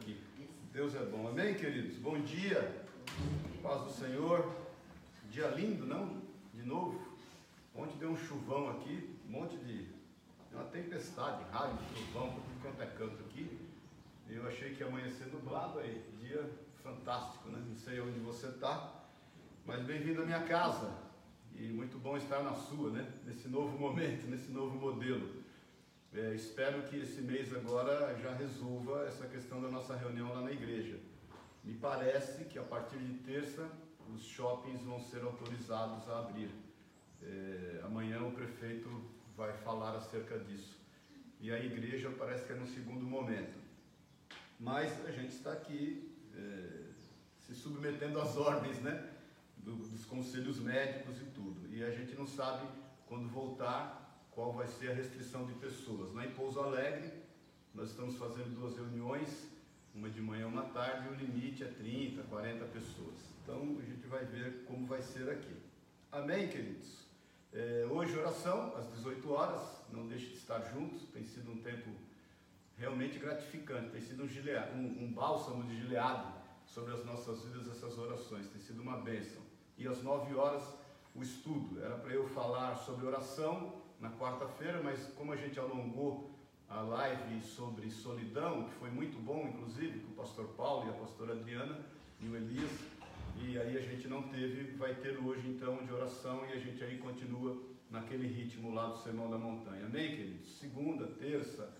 aqui. Deus é bom. Amém, queridos? Bom dia. Paz do Senhor. Dia lindo, não? De novo. Ontem deu um chuvão aqui, um monte de. uma tempestade, raio, chuvão, por tudo quanto é canto aqui. Eu achei que ia amanhecer nublado aí. Dia fantástico, né? Não sei onde você está, mas bem-vindo à minha casa. E muito bom estar na sua, né? Nesse novo momento, nesse novo modelo. É, espero que esse mês agora já resolva essa questão da nossa reunião lá na igreja. Me parece que a partir de terça os shoppings vão ser autorizados a abrir. É, amanhã o prefeito vai falar acerca disso. E a igreja parece que é no segundo momento. Mas a gente está aqui é, se submetendo às ordens né, Do, dos conselhos médicos e tudo. E a gente não sabe quando voltar qual vai ser a restrição de pessoas. Lá em Pouso Alegre, nós estamos fazendo duas reuniões, uma de manhã e uma tarde, e o limite é 30, 40 pessoas. Então a gente vai ver como vai ser aqui. Amém, queridos? É, hoje, oração, às 18 horas, não deixe de estar juntos, tem sido um tempo realmente gratificante, tem sido um, gileado, um, um bálsamo de gileado sobre as nossas vidas, essas orações, tem sido uma bênção. E às 9 horas, o estudo, era para eu falar sobre oração na quarta-feira, mas como a gente alongou a live sobre solidão, que foi muito bom, inclusive, com o pastor Paulo e a pastora Adriana e o Elias, e aí a gente não teve, vai ter hoje então de oração e a gente aí continua naquele ritmo lá do Sermão da Montanha. Amém, queridos? Segunda, terça,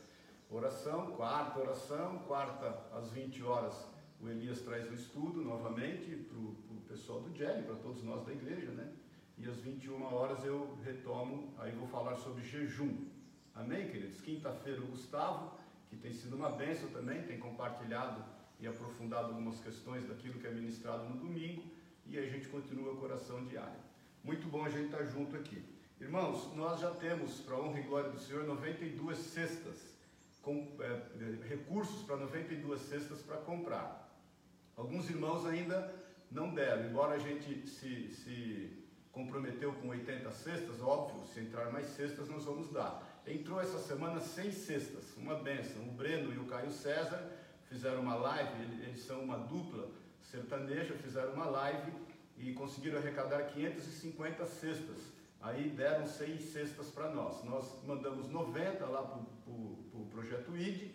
oração, quarta oração, quarta às 20 horas o Elias traz o estudo novamente para o pessoal do Jelly, para todos nós da igreja, né? E às 21 horas eu retomo, aí vou falar sobre jejum. Amém, queridos? Quinta-feira o Gustavo, que tem sido uma bênção também, tem compartilhado e aprofundado algumas questões daquilo que é ministrado no domingo, e a gente continua com oração diária. Muito bom a gente estar junto aqui. Irmãos, nós já temos, para honra e glória do Senhor, 92 cestas, com é, recursos para 92 cestas para comprar. Alguns irmãos ainda não deram, embora a gente se, se comprometeu com 80 cestas, óbvio, se entrar mais cestas nós vamos dar. Entrou essa semana 100 cestas, uma benção. O Breno e o Caio César fizeram uma live, eles são uma dupla sertaneja, fizeram uma live e conseguiram arrecadar 550 cestas. Aí deram 100 cestas para nós. Nós mandamos 90 lá para o pro projeto ID,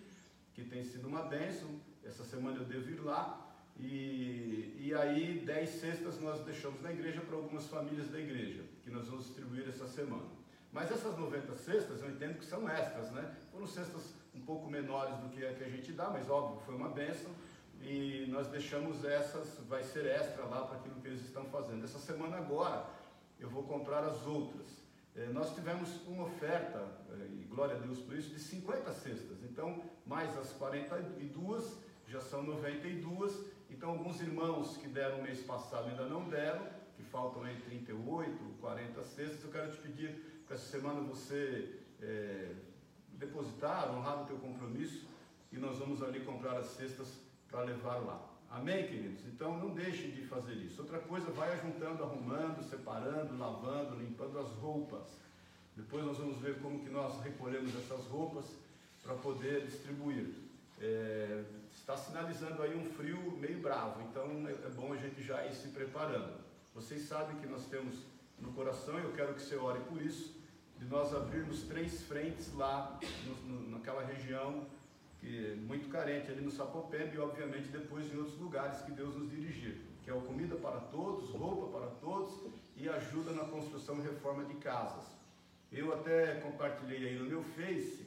que tem sido uma benção. Essa semana eu devo ir lá. E, e aí 10 cestas nós deixamos na igreja para algumas famílias da igreja, que nós vamos distribuir essa semana. Mas essas 90 cestas eu entendo que são extras, né? Foram cestas um pouco menores do que a que a gente dá, mas óbvio, foi uma benção. E nós deixamos essas, vai ser extra lá para aquilo que eles estão fazendo. Essa semana agora eu vou comprar as outras. É, nós tivemos uma oferta, é, e glória a Deus por isso, de 50 cestas. Então, mais as 42 já são 92 então, alguns irmãos que deram mês passado ainda não deram, que faltam aí 38, 40 cestas, eu quero te pedir para essa semana você é, depositar, honrar o teu compromisso e nós vamos ali comprar as cestas para levar lá. Amém, queridos? Então não deixem de fazer isso. Outra coisa, vai ajuntando, arrumando, separando, lavando, limpando as roupas. Depois nós vamos ver como que nós recolhemos essas roupas para poder distribuir. É, está sinalizando aí um frio meio bravo, então é, é bom a gente já ir se preparando. Vocês sabem que nós temos no coração, e eu quero que você ore por isso, de nós abrirmos três frentes lá no, no, naquela região que é muito carente ali no Sapopembe e obviamente depois em outros lugares que Deus nos dirigir, que é o comida para todos, roupa para todos e ajuda na construção e reforma de casas. Eu até compartilhei aí no meu Face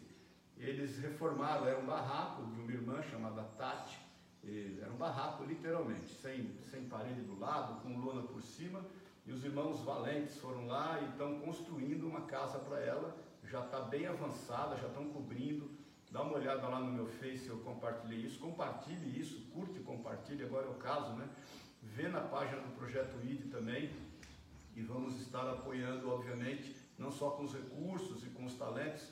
eles reformaram, era um barraco de uma irmã chamada Tati, era um barraco literalmente, sem, sem parede do lado, com lona por cima, e os irmãos valentes foram lá e estão construindo uma casa para ela, já está bem avançada, já estão cobrindo, dá uma olhada lá no meu Face, eu compartilhei isso, compartilhe isso, curte e compartilhe, agora é o caso, né? Vê na página do Projeto ID também, e vamos estar apoiando, obviamente, não só com os recursos e com os talentos,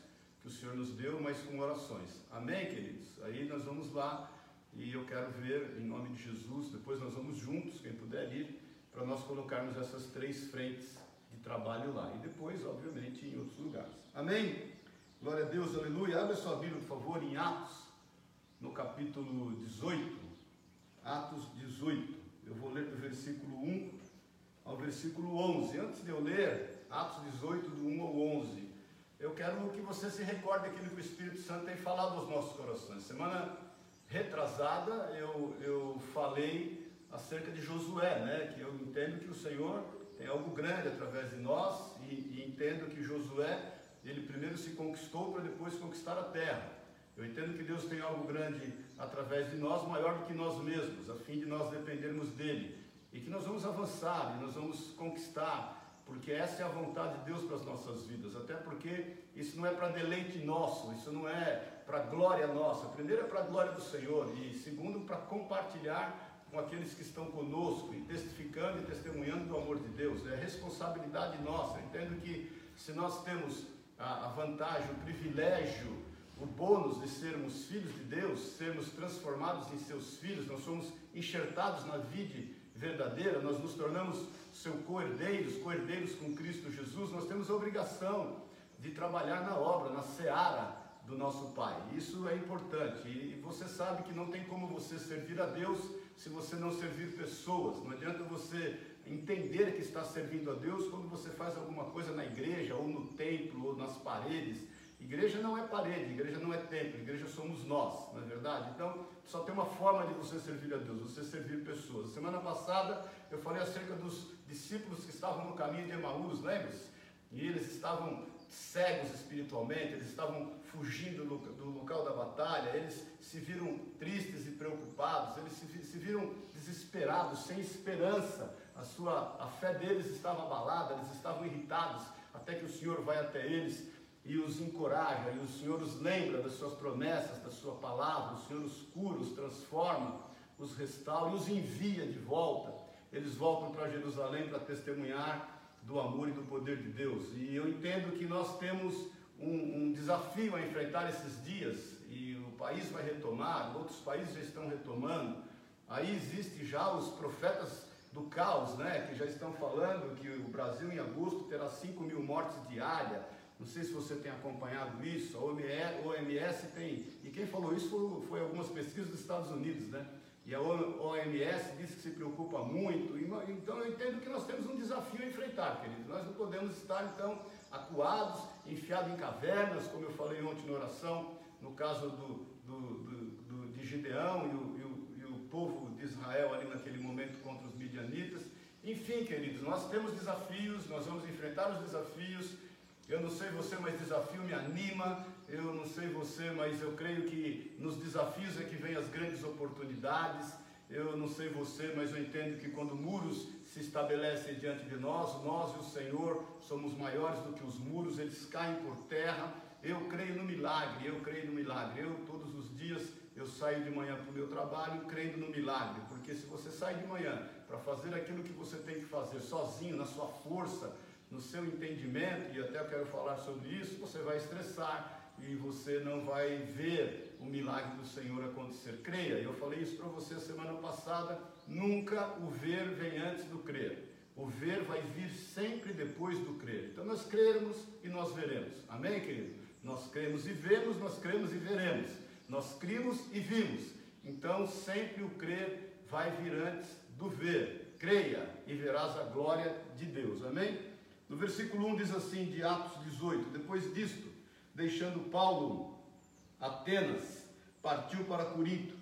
que o Senhor nos deu, mas com orações. Amém, queridos? Aí nós vamos lá e eu quero ver, em nome de Jesus, depois nós vamos juntos, quem puder ir, para nós colocarmos essas três frentes de trabalho lá. E depois, obviamente, em outros lugares. Amém? Glória a Deus, aleluia. Abre sua Bíblia, por favor, em Atos, no capítulo 18, Atos 18. Eu vou ler do versículo 1 ao versículo 11. Antes de eu ler Atos 18, do 1 ao 11, eu quero que você se recorde aquilo que o Espírito Santo tem falado aos nossos corações. Semana retrasada eu, eu falei acerca de Josué, né? que eu entendo que o Senhor tem algo grande através de nós e, e entendo que Josué, ele primeiro se conquistou para depois conquistar a terra. Eu entendo que Deus tem algo grande através de nós, maior do que nós mesmos, a fim de nós dependermos dele. E que nós vamos avançar, e nós vamos conquistar, porque essa é a vontade de Deus para as nossas vidas. Até porque isso não é para deleite nosso, isso não é para glória nossa. Primeiro é para a glória do Senhor, e segundo, para compartilhar com aqueles que estão conosco e testificando e testemunhando do amor de Deus. É responsabilidade nossa. Entendo que se nós temos a, vantagem, o privilégio o bônus de sermos filhos de Deus, sermos transformados em seus filhos, nós somos enxertados na vida verdadeira, nós nos tornamos seu co-herdeiros, co-herdeiros com Cristo Jesus, nós temos a obrigação de trabalhar na obra, na seara do nosso Pai. Isso é importante e você sabe que não tem como você servir a Deus se você não servir pessoas. Não adianta você entender que está servindo a Deus quando você faz alguma coisa na igreja ou no templo ou nas paredes Igreja não é parede, igreja não é templo, igreja somos nós, não é verdade? Então, só tem uma forma de você servir a Deus, você servir pessoas. Semana passada eu falei acerca dos discípulos que estavam no caminho de Emaús, lembra-se? E eles estavam cegos espiritualmente, eles estavam fugindo do, local da batalha, eles se viram tristes e preocupados, eles se, viram desesperados, sem esperança. A sua a fé deles estava abalada, eles estavam irritados, até que o Senhor vai até eles e os encoraja, e o Senhor os lembra das suas promessas, da sua palavra, o Senhor os cura, os transforma, os restaura e os envia de volta. Eles voltam para Jerusalém para testemunhar do amor e do poder de Deus. E eu entendo que nós temos um, um desafio a enfrentar esses dias, e o país vai retomar, outros países já estão retomando. Aí existe já os profetas do caos, né, que já estão falando que o Brasil em agosto terá 5 mil mortes diárias não sei se você tem acompanhado isso, a OMS tem, e quem falou isso foi, foi algumas pesquisas dos Estados Unidos, né? E a OMS diz que se preocupa muito, então eu entendo que nós temos um desafio a enfrentar, querido. Nós não podemos estar, então, acuados, enfiados em cavernas, como eu falei ontem na oração, no caso do, do, do, do de Gideão e o, e, o, e o povo de Israel ali naquele momento contra os midianitas. Enfim, queridos, nós temos desafios, nós vamos enfrentar os desafios, eu não sei você, mas desafio me anima. Eu não sei você, mas eu creio que nos desafios é que vem as grandes oportunidades. Eu não sei você, mas eu entendo que quando muros se estabelecem diante de nós, nós e o Senhor somos maiores do que os muros, eles caem por terra. Eu creio no milagre, eu creio no milagre. Eu todos os dias eu saio de manhã para o meu trabalho crendo no milagre, porque se você sai de manhã para fazer aquilo que você tem que fazer sozinho, na sua força, no seu entendimento, e até quero falar sobre isso, você vai estressar e você não vai ver o milagre do Senhor acontecer. Creia, eu falei isso para você semana passada, nunca o ver vem antes do crer. O ver vai vir sempre depois do crer. Então nós cremos e nós veremos. Amém, querido? Nós cremos e vemos, nós cremos e veremos. Nós cremos e vimos. Então sempre o crer vai vir antes do ver. Creia e verás a glória de Deus. Amém? No versículo 1 diz assim, de Atos 18: Depois disto, deixando Paulo Atenas, partiu para Corinto.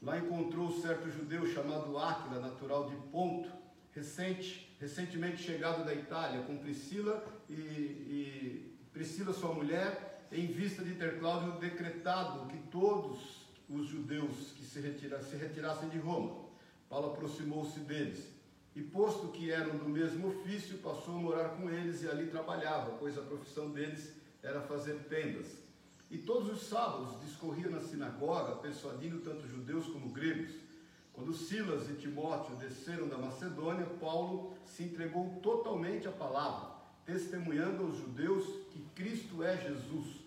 Lá encontrou certo judeu chamado Áquila, natural de Ponto, recente, recentemente chegado da Itália, com Priscila e, e Priscila, sua mulher, em vista de ter Cláudio decretado que todos os judeus que se, retira, se retirassem de Roma. Paulo aproximou-se deles e posto que eram do mesmo ofício, passou a morar com eles e ali trabalhava, pois a profissão deles era fazer tendas. E todos os sábados discorria na sinagoga, persuadindo tanto judeus como gregos. Quando Silas e Timóteo desceram da Macedônia, Paulo se entregou totalmente à palavra, testemunhando aos judeus que Cristo é Jesus.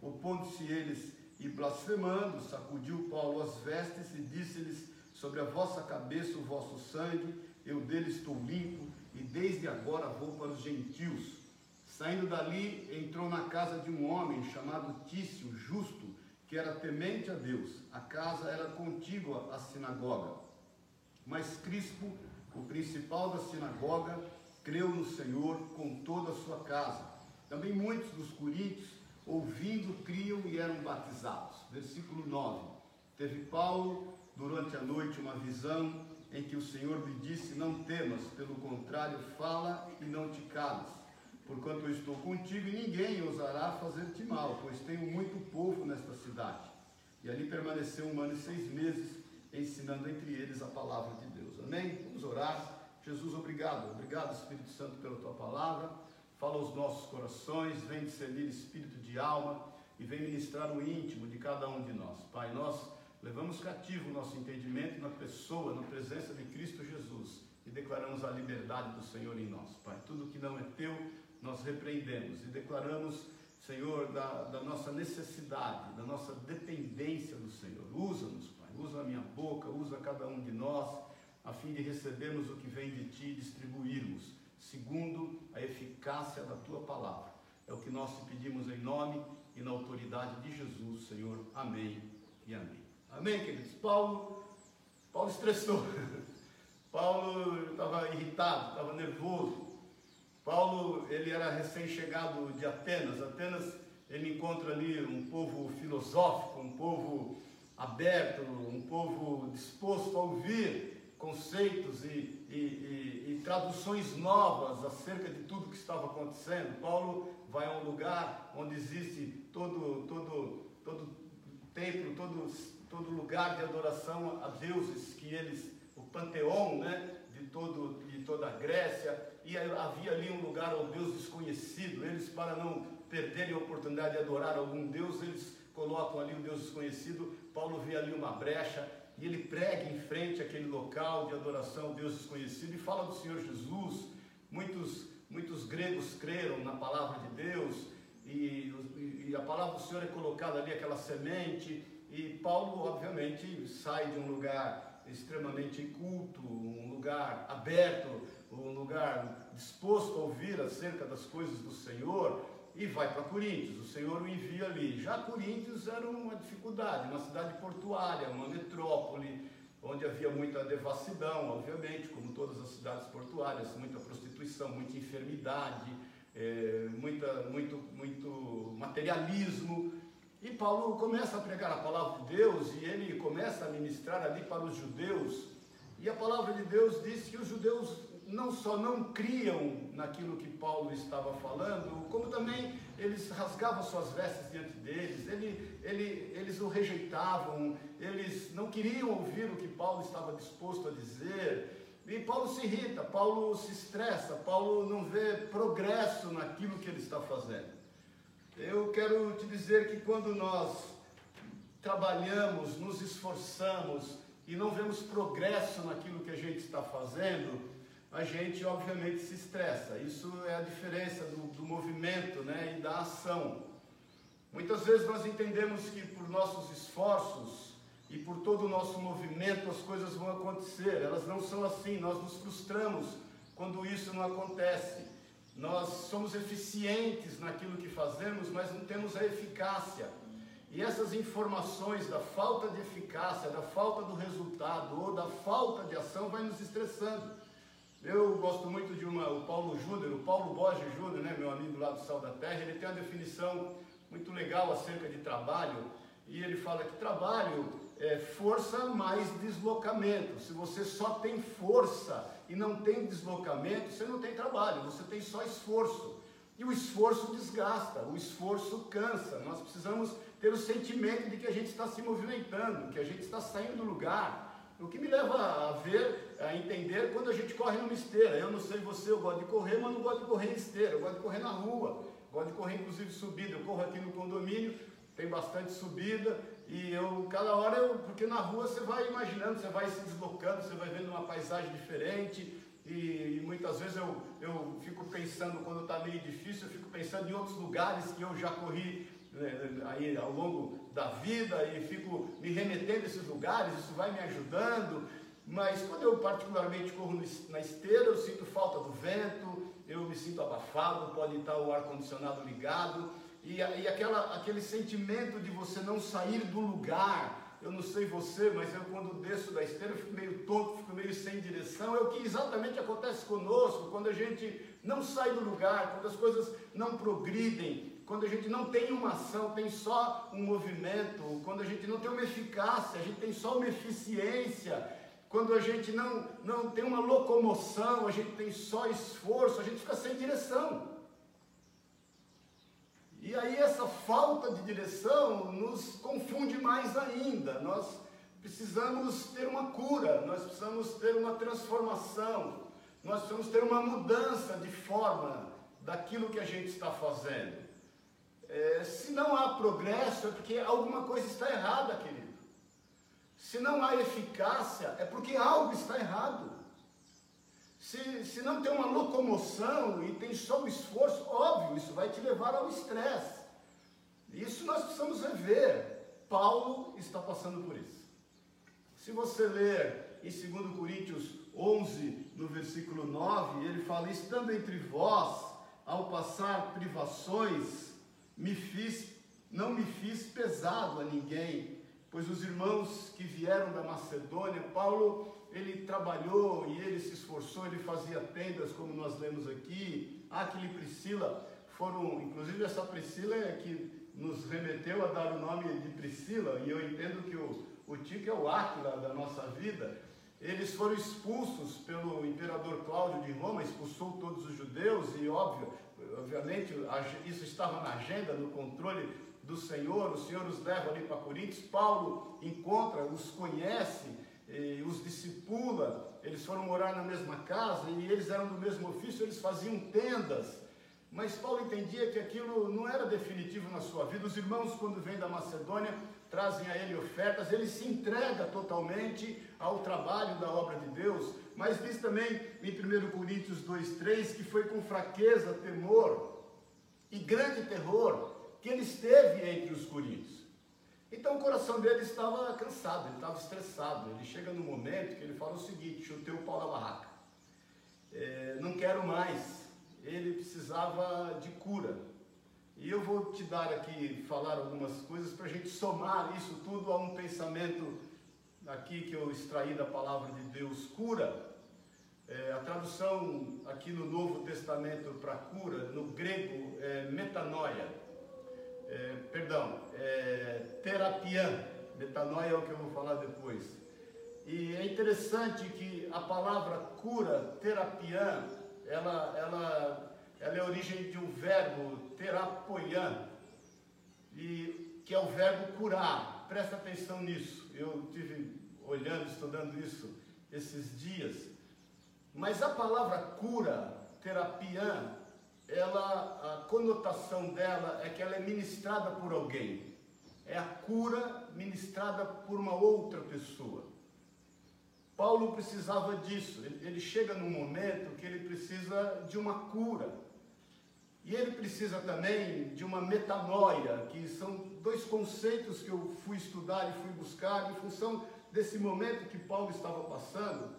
Opondo-se eles e blasfemando, sacudiu Paulo as vestes e disse-lhes: Sobre a vossa cabeça o vosso sangue eu dele estou limpo, e desde agora vou para os gentios. Saindo dali, entrou na casa de um homem chamado Tício, justo, que era temente a Deus. A casa era contígua à sinagoga. Mas Crispo, o principal da sinagoga, creu no Senhor com toda a sua casa. Também muitos dos coríntios, ouvindo, criam e eram batizados. Versículo 9. Teve Paulo, durante a noite, uma visão em que o Senhor lhe disse: Não temas, pelo contrário, fala e não te cales. Porquanto eu estou contigo e ninguém ousará fazer-te mal, pois tenho muito povo nesta cidade. E ali permaneceu um ano e seis meses, ensinando entre eles a palavra de Deus. Amém? Vamos orar. Jesus, obrigado. Obrigado, Espírito Santo, pela tua palavra. Fala aos nossos corações, vem discernir espírito de alma e vem ministrar o íntimo de cada um de nós. Pai, nós levamos cativo o nosso entendimento na pessoa, na presença de Cristo Jesus e declaramos a liberdade do Senhor em nós. Pai, tudo que não é teu, nós repreendemos e declaramos, Senhor, da, da nossa necessidade, da nossa dependência do Senhor. Usa-nos, Pai, usa a minha boca, usa cada um de nós a fim de recebermos o que vem de ti e distribuirmos, segundo a eficácia da tua palavra. É o que nós te pedimos em nome e na autoridade de Jesus, Senhor. Amém e amém. Amém, queridos? Paulo, Paulo estressou. Paulo estava irritado, estava nervoso. Paulo, ele era recém-chegado de Atenas. Atenas, ele encontra ali um povo filosófico, um povo aberto, um povo disposto a ouvir conceitos e, e, e, e, traduções novas acerca de tudo que estava acontecendo. Paulo vai a um lugar onde existe todo, todo, todo templo, todo, todo lugar de adoração a deuses que eles, o panteão, né, de, todo, de toda a Grécia, e havia ali um lugar ao Deus desconhecido. Eles, para não perderem a oportunidade de adorar algum Deus, eles colocam ali um Deus desconhecido. Paulo vê ali uma brecha e ele prega em frente àquele local de adoração ao Deus desconhecido e fala do Senhor Jesus. Muitos, muitos gregos creram na palavra de Deus e, e a palavra do Senhor é colocada ali, aquela semente. E Paulo, obviamente, sai de um lugar extremamente culto, um lugar aberto, um lugar disposto a ouvir acerca das coisas do Senhor e vai para Coríntios. O Senhor o envia ali. Já Coríntios era uma dificuldade, uma cidade portuária, uma metrópole, onde havia muita devassidão, obviamente, como todas as cidades portuárias, muita prostituição, muita enfermidade, é, muita, muito, muito materialismo. E Paulo começa a pregar a palavra de Deus e ele começa a ministrar ali para os judeus. E a palavra de Deus diz que os judeus não só não criam naquilo que Paulo estava falando, como também eles rasgavam suas vestes diante deles, ele, ele, eles o rejeitavam, eles não queriam ouvir o que Paulo estava disposto a dizer. E Paulo se irrita, Paulo se estressa, Paulo não vê progresso naquilo que ele está fazendo. Eu quero te dizer que quando nós trabalhamos, nos esforçamos e não vemos progresso naquilo que a gente está fazendo, a gente obviamente se estressa. Isso é a diferença do, do movimento né, e da ação. Muitas vezes nós entendemos que por nossos esforços e por todo o nosso movimento as coisas vão acontecer. Elas não são assim. Nós nos frustramos quando isso não acontece. Nós somos eficientes naquilo que fazemos, mas não temos a eficácia. E essas informações da falta de eficácia, da falta do resultado ou da falta de ação vai nos estressando. Eu gosto muito de uma, o Paulo Júnior, o Paulo Borges Júnior, né, meu amigo lá do Sal da Terra, ele tem uma definição muito legal acerca de trabalho, e ele fala que trabalho é força mais deslocamento. Se você só tem força e não tem deslocamento, você não tem trabalho, você tem só esforço. E o esforço desgasta, o esforço cansa. Nós precisamos ter o sentimento de que a gente está se movimentando, que a gente está saindo do lugar, o que me leva a ver, a entender quando a gente corre numa esteira. Eu não sei você, eu gosto de correr, mas não gosto de correr em esteira, eu gosto de correr na rua, gosto de correr inclusive subida. Eu corro aqui no condomínio, tem bastante subida e eu, cada hora, eu, porque na rua você vai imaginando, você vai se deslocando, você vai vendo uma paisagem diferente. E, e muitas vezes eu, eu fico pensando, quando está meio difícil, eu fico pensando em outros lugares que eu já corri né, aí ao longo da vida e fico me remetendo a esses lugares, isso vai me ajudando. Mas quando eu particularmente corro na esteira, eu sinto falta do vento, eu me sinto abafado, pode estar o ar-condicionado ligado, e, e aquela, aquele sentimento de você não sair do lugar. Eu não sei você, mas eu quando desço da esteira fico meio tonto, fico meio sem direção. É o que exatamente acontece conosco quando a gente não sai do lugar, quando as coisas não progridem, quando a gente não tem uma ação, tem só um movimento, quando a gente não tem uma eficácia, a gente tem só uma eficiência, quando a gente não, não tem uma locomoção, a gente tem só esforço, a gente fica sem direção. E aí essa falta de direção nos confunde mais ainda. Nós precisamos ter uma cura, nós precisamos ter uma transformação, nós precisamos ter uma mudança de forma daquilo que a gente está fazendo. É, se não há progresso, é porque alguma coisa está errada, querido. Se não há eficácia, é porque algo está errado. Se, se não tem uma locomoção e tem só o esforço, óbvio, isso vai te levar ao estresse. Isso nós precisamos rever. Paulo está passando por isso. Se você ler em 2 Coríntios 11, no versículo 9, ele fala: Estando entre vós, ao passar privações, me fiz, não me fiz pesado a ninguém, pois os irmãos que vieram da Macedônia, Paulo, ele trabalhou e ele se esforçou, ele fazia tendas, como nós lemos aqui. Aquele e Priscila foram, inclusive essa Priscila é que nos remeteu a dar o nome de Priscila, e eu entendo que o, o Tico é o Áquila da nossa vida. Eles foram expulsos pelo imperador Cláudio de Roma, expulsou todos os judeus, e óbvio, obviamente isso estava na agenda, no controle do Senhor, o Senhor os leva ali para Coríntios, Paulo encontra, os conhece, os discipula, eles foram morar na mesma casa e eles eram do mesmo ofício, eles faziam tendas. Mas Paulo entendia que aquilo não era definitivo na sua vida. Os irmãos, quando vêm da Macedônia, trazem a ele ofertas, ele se entrega totalmente ao trabalho da obra de Deus. Mas diz também em 1 Coríntios 2,3 que foi com fraqueza, temor e grande terror que ele esteve entre os coríntios. Então o coração dele estava cansado, ele estava estressado. Ele chega no momento que ele fala o seguinte: chutei o pau da barraca, é, não quero mais. Ele precisava de cura. E eu vou te dar aqui, falar algumas coisas para a gente somar isso tudo a um pensamento aqui que eu extraí da palavra de Deus: cura. É, a tradução aqui no Novo Testamento para cura, no grego, é metanoia é, perdão, é, terapia, metanoia é o que eu vou falar depois. E é interessante que a palavra cura, terapia, ela, ela, ela é origem de um verbo, terapoian, e, que é o verbo curar. Presta atenção nisso. Eu tive olhando, estudando isso esses dias. Mas a palavra cura, terapia, ela, a conotação dela é que ela é ministrada por alguém. É a cura ministrada por uma outra pessoa. Paulo precisava disso. Ele chega num momento que ele precisa de uma cura. E ele precisa também de uma metanoia, que são dois conceitos que eu fui estudar e fui buscar em função desse momento que Paulo estava passando.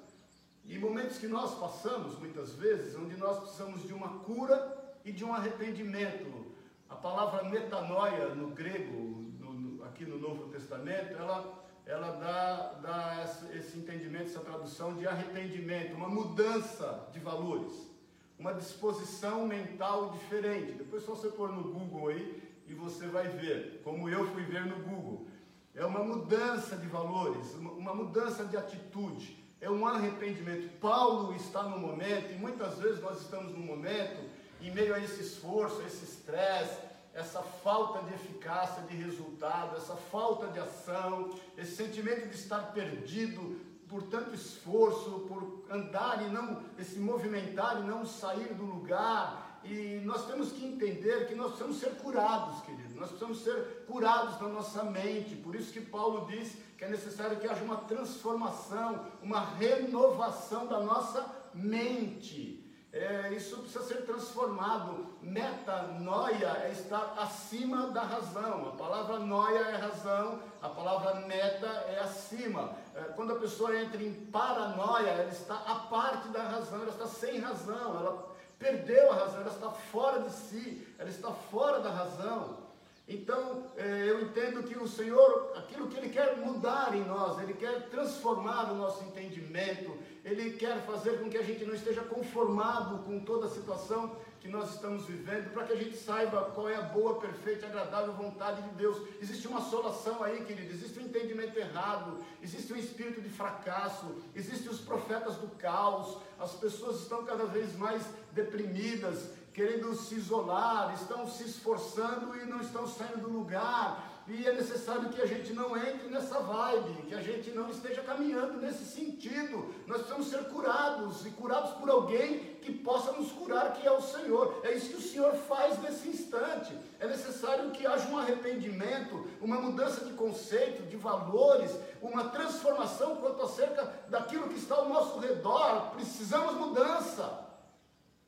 E momentos que nós passamos muitas vezes, onde nós precisamos de uma cura e de um arrependimento. A palavra metanoia no grego, no, no, aqui no Novo Testamento, ela, ela dá, dá esse, entendimento, essa tradução de arrependimento, uma mudança de valores, uma disposição mental diferente. Depois só você pôr no Google aí e você vai ver, como eu fui ver no Google. É uma mudança de valores, uma mudança de atitude, é um arrependimento. Paulo está no momento, e muitas vezes nós estamos no momento em meio a esse esforço, esse estresse, essa falta de eficácia, de resultado, essa falta de ação, esse sentimento de estar perdido por tanto esforço, por andar e não, se movimentar e não sair do lugar. E nós temos que entender que nós precisamos ser curados, querido. Nós precisamos ser curados na nossa mente. Por isso que Paulo diz que é necessário que haja uma transformação, uma renovação da nossa mente. É, isso precisa ser transformado. Metanoia é estar acima da razão. A palavra noia é razão, a palavra meta é acima. É, quando a pessoa entra em paranoia, ela está à parte da razão, ela está sem razão, ela perdeu a razão, ela está fora de si, ela está fora da razão. Então, é, eu entendo que o Senhor, aquilo que Ele quer mudar em nós, Ele quer transformar o nosso entendimento, Ele quer fazer com que a gente não esteja conformado com toda a situação que nós estamos vivendo, para que a gente saiba qual é a boa, perfeita e agradável vontade de Deus. Existe uma solação aí, querido, existe um entendimento errado, existe um espírito de fracasso, existem os profetas do caos, as pessoas estão cada vez mais deprimidas, querendo se isolar, estão se esforçando e não estão saindo do lugar. E é necessário que a gente não entre nessa vibe, que a gente não esteja caminhando nesse sentido. Nós precisamos ser curados e curados por alguém que possa nos curar, que é o Senhor. É isso que o Senhor faz nesse instante. É necessário que haja um arrependimento, uma mudança de conceito, de valores, uma transformação quanto acerca daquilo que está ao nosso redor. Precisamos mudança.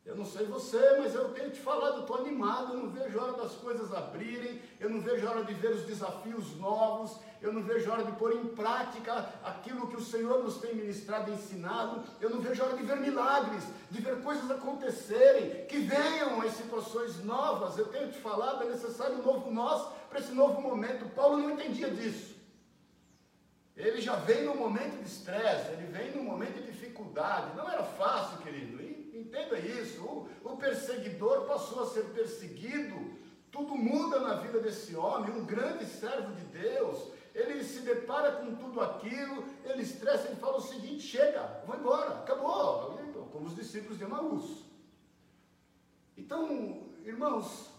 Eu não sei você, mas eu tenho te falado, eu estou animado, eu não vejo a hora das coisas abrirem, eu não vejo a hora de ver os desafios novos, eu não vejo a hora de pôr em prática aquilo que o Senhor nos tem ministrado e ensinado, eu não vejo a hora de ver milagres, de ver coisas acontecerem, que venham as situações novas. Eu tenho te falado, é necessário um novo nós para esse novo momento. Paulo não entendia disso. Ele já vem no momento de estresse, ele vem no momento de dificuldade. Não era fácil, querido. Entenda isso. O, o perseguidor passou a ser perseguido. Tudo muda na vida desse homem, um grande servo de Deus. Ele se depara com tudo aquilo, ele estressa, ele fala o seguinte: chega, vou embora, acabou. Como os discípulos de Emaús. Então, irmãos,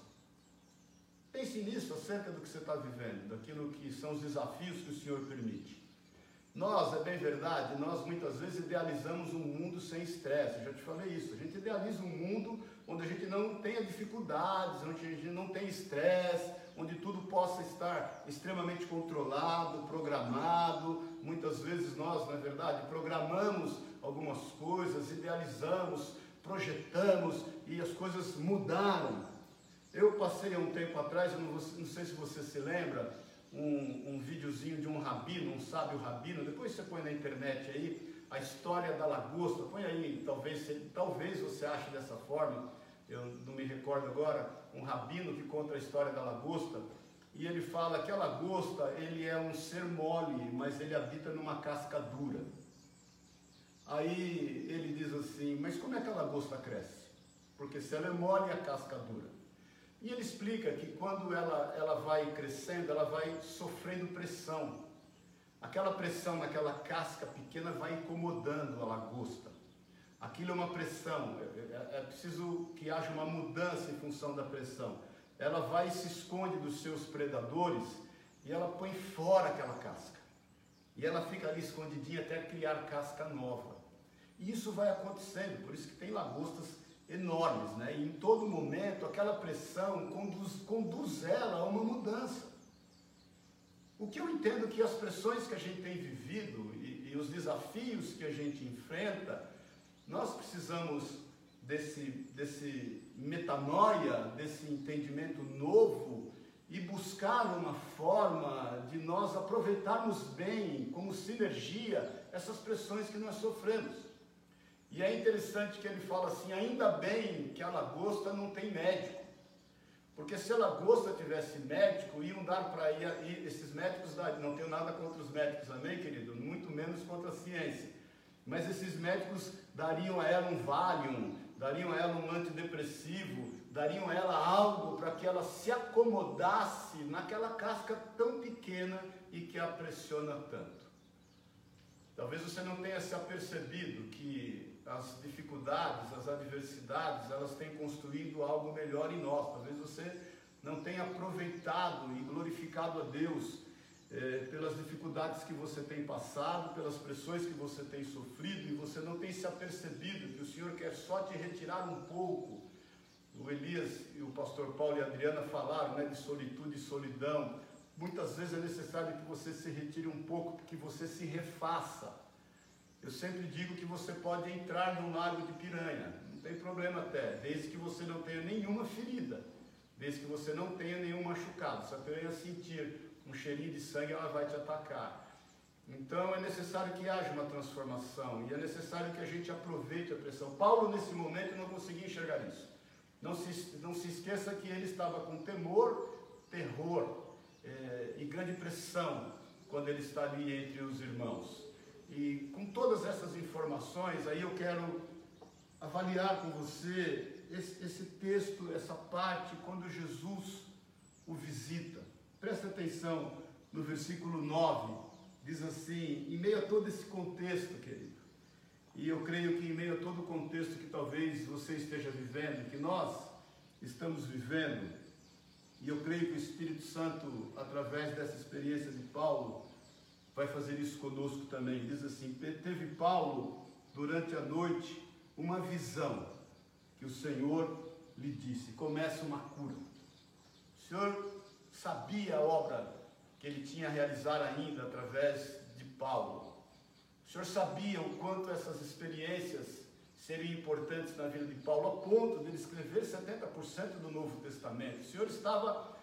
pense nisso acerca do que você está vivendo, daquilo que são os desafios que o Senhor permite. Nós, é bem verdade, nós muitas vezes idealizamos um mundo sem estresse, eu já te falei isso. A gente idealiza um mundo onde a gente não tenha dificuldades, onde a gente não tenha estresse, onde tudo possa estar extremamente controlado, programado. Muitas vezes nós, na é verdade, programamos algumas coisas, idealizamos, projetamos e as coisas mudaram. Eu passei há um tempo atrás, não, não sei se você se lembra, um, um videozinho de um rabino, um sábio rabino, depois você põe na internet aí, a história da lagosta, põe aí, talvez, talvez você ache dessa forma, eu não me recordo agora, um rabino que conta a história da lagosta, e ele fala que a lagosta, ele é um ser mole, mas ele habita numa casca dura. Aí ele diz assim, mas como é que a lagosta cresce? Porque se ela é mole, a casca dura. E ele explica que quando ela, ela vai crescendo, ela vai sofrendo pressão. Aquela pressão naquela casca pequena vai incomodando a lagosta. Aquilo é uma pressão, é, é, é preciso que haja uma mudança em função da pressão. Ela vai e se esconde dos seus predadores e ela põe fora aquela casca. E ela fica ali escondidinha até criar casca nova. E isso vai acontecendo, por isso que tem lagostas enormes, né? E em todo momento aquela pressão conduz, conduz ela a uma mudança. O que eu entendo que as pressões que a gente tem vivido e, e os desafios que a gente enfrenta, nós precisamos desse, desse metanoia, desse entendimento novo e buscar uma forma de nós aproveitarmos bem, como sinergia, essas pressões que nós sofremos. E é interessante que ele fala assim: ainda bem que a lagosta não tem médico. Porque se a lagosta tivesse médico, iam dar para ir, esses médicos, não tenho nada contra os médicos, amém, querido? Muito menos contra a ciência. Mas esses médicos dariam a ela um Valium, dariam a ela um antidepressivo, dariam a ela algo para que ela se acomodasse naquela casca tão pequena e que a pressiona tanto. Talvez você não tenha se apercebido que as dificuldades, as adversidades, elas têm construído algo melhor em nós. Talvez você não tenha aproveitado e glorificado a Deus é, pelas dificuldades que você tem passado, pelas pressões que você tem sofrido e você não tem se apercebido que o Senhor quer só te retirar um pouco. O Elias e o pastor Paulo e a Adriana falaram né, de solitude e solidão. Muitas vezes é necessário que você se retire um pouco, que você se refaça eu sempre digo que você pode entrar num lago de piranha, não tem problema até, desde que você não tenha nenhuma ferida, desde que você não tenha nenhum machucado. Se a piranha sentir um cheirinho de sangue, ela vai te atacar. Então é necessário que haja uma transformação e é necessário que a gente aproveite a pressão. Paulo, nesse momento, não conseguia enxergar isso. Não se, não se esqueça que ele estava com temor, terror é, e grande pressão quando ele está ali entre os irmãos. E com todas essas informações, aí eu quero avaliar com você esse, esse texto, essa parte, quando Jesus o visita. Presta atenção no versículo 9, diz assim: em meio a todo esse contexto, querido, e eu creio que em meio a todo o contexto que talvez você esteja vivendo, que nós estamos vivendo, e eu creio que o Espírito Santo, através dessa experiência de Paulo, vai fazer isso conosco também. Diz assim: teve Paulo durante a noite uma visão que o Senhor lhe disse: começa uma cura. O Senhor sabia a obra que ele tinha a realizar ainda através de Paulo. O Senhor sabia o quanto essas experiências seriam importantes na vida de Paulo, a ponto de ele escrever 70% do Novo Testamento. O Senhor estava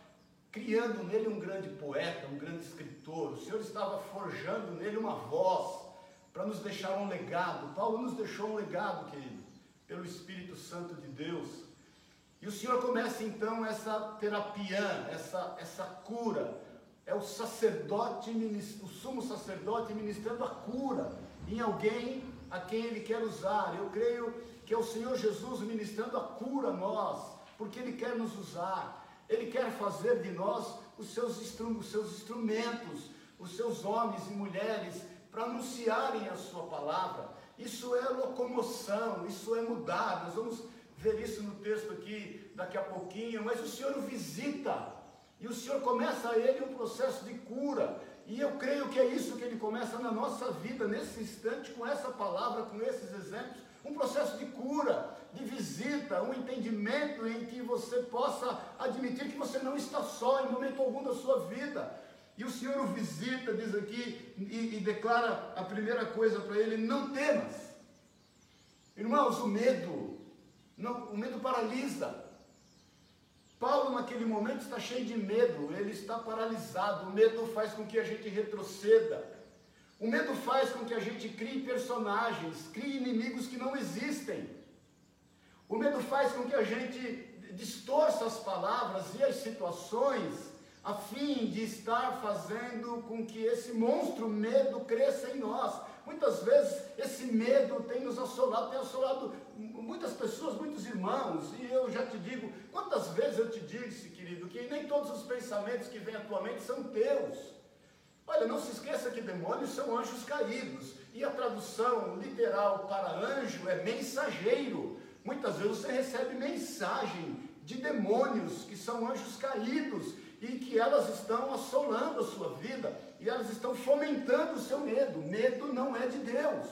criando nele um grande poeta, um grande escritor. O Senhor estava forjando nele uma voz para nos deixar um legado. Paulo nos deixou um legado, querido, pelo Espírito Santo de Deus. E o Senhor começa então essa terapia, essa, essa cura. É o sacerdote, o sumo sacerdote ministrando a cura em alguém a quem ele quer usar. Eu creio que é o Senhor Jesus ministrando a cura a nós, porque ele quer nos usar. Ele quer fazer de nós os seus, os seus instrumentos, os seus homens e mulheres, para anunciarem a sua palavra. Isso é locomoção, isso é mudar. Nós vamos ver isso no texto aqui daqui a pouquinho, mas o Senhor o visita e o Senhor começa a ele um processo de cura. E eu creio que é isso que ele começa na nossa vida, nesse instante, com essa palavra, com esses exemplos, um processo de cura, de visita, um entendimento em que você possa admitir que você não está só em momento algum da sua vida. E o Senhor o visita, diz aqui, e, e declara a primeira coisa para ele: não temas. Irmãos, o medo, não, o medo paralisa. Paulo, naquele momento, está cheio de medo, ele está paralisado. O medo faz com que a gente retroceda. O medo faz com que a gente crie personagens, crie inimigos que não existem. O medo faz com que a gente distorça as palavras e as situações a fim de estar fazendo com que esse monstro medo cresça em nós. Muitas vezes esse medo tem nos assolado, tem assolado muitas pessoas, muitos irmãos, e eu já te digo, quantas vezes eu te disse, querido, que nem todos os pensamentos que vêm à tua mente são teus. Olha, não se esqueça que demônios são anjos caídos. E a tradução literal para anjo é mensageiro. Muitas vezes você recebe mensagem de demônios que são anjos caídos e que elas estão assolando a sua vida e elas estão fomentando o seu medo. Medo não é de Deus.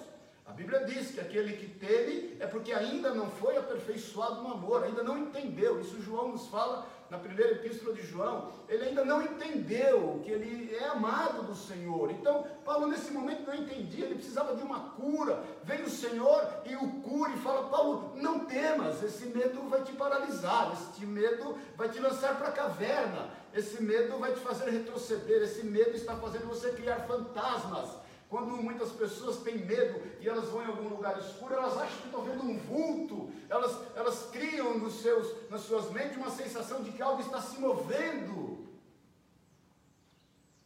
A Bíblia diz que aquele que teme é porque ainda não foi aperfeiçoado no amor, ainda não entendeu. Isso João nos fala na primeira epístola de João, ele ainda não entendeu que ele é amado do Senhor. Então, Paulo nesse momento não entendia, ele precisava de uma cura. Vem o Senhor e o cura e fala: Paulo, não temas, esse medo vai te paralisar, esse medo vai te lançar para a caverna, esse medo vai te fazer retroceder, esse medo está fazendo você criar fantasmas. Quando muitas pessoas têm medo e elas vão em algum lugar escuro, elas acham que estão vendo um vulto, elas, elas criam nos seus, nas suas mentes uma sensação de que algo está se movendo.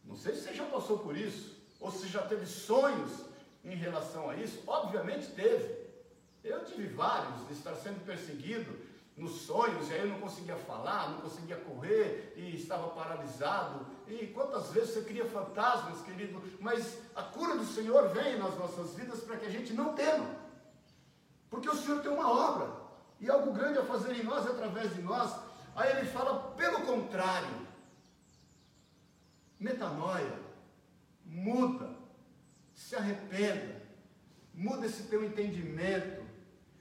Não sei se você já passou por isso, ou se já teve sonhos em relação a isso. Obviamente teve. Eu tive vários de estar sendo perseguido, nos sonhos, e aí eu não conseguia falar, não conseguia correr, e estava paralisado. E quantas vezes você cria fantasmas, querido, mas a cura do Senhor vem nas nossas vidas para que a gente não tema. Porque o Senhor tem uma obra, e algo grande a fazer em nós, através de nós. Aí ele fala, pelo contrário, metanoia, muda, se arrependa, muda esse teu entendimento,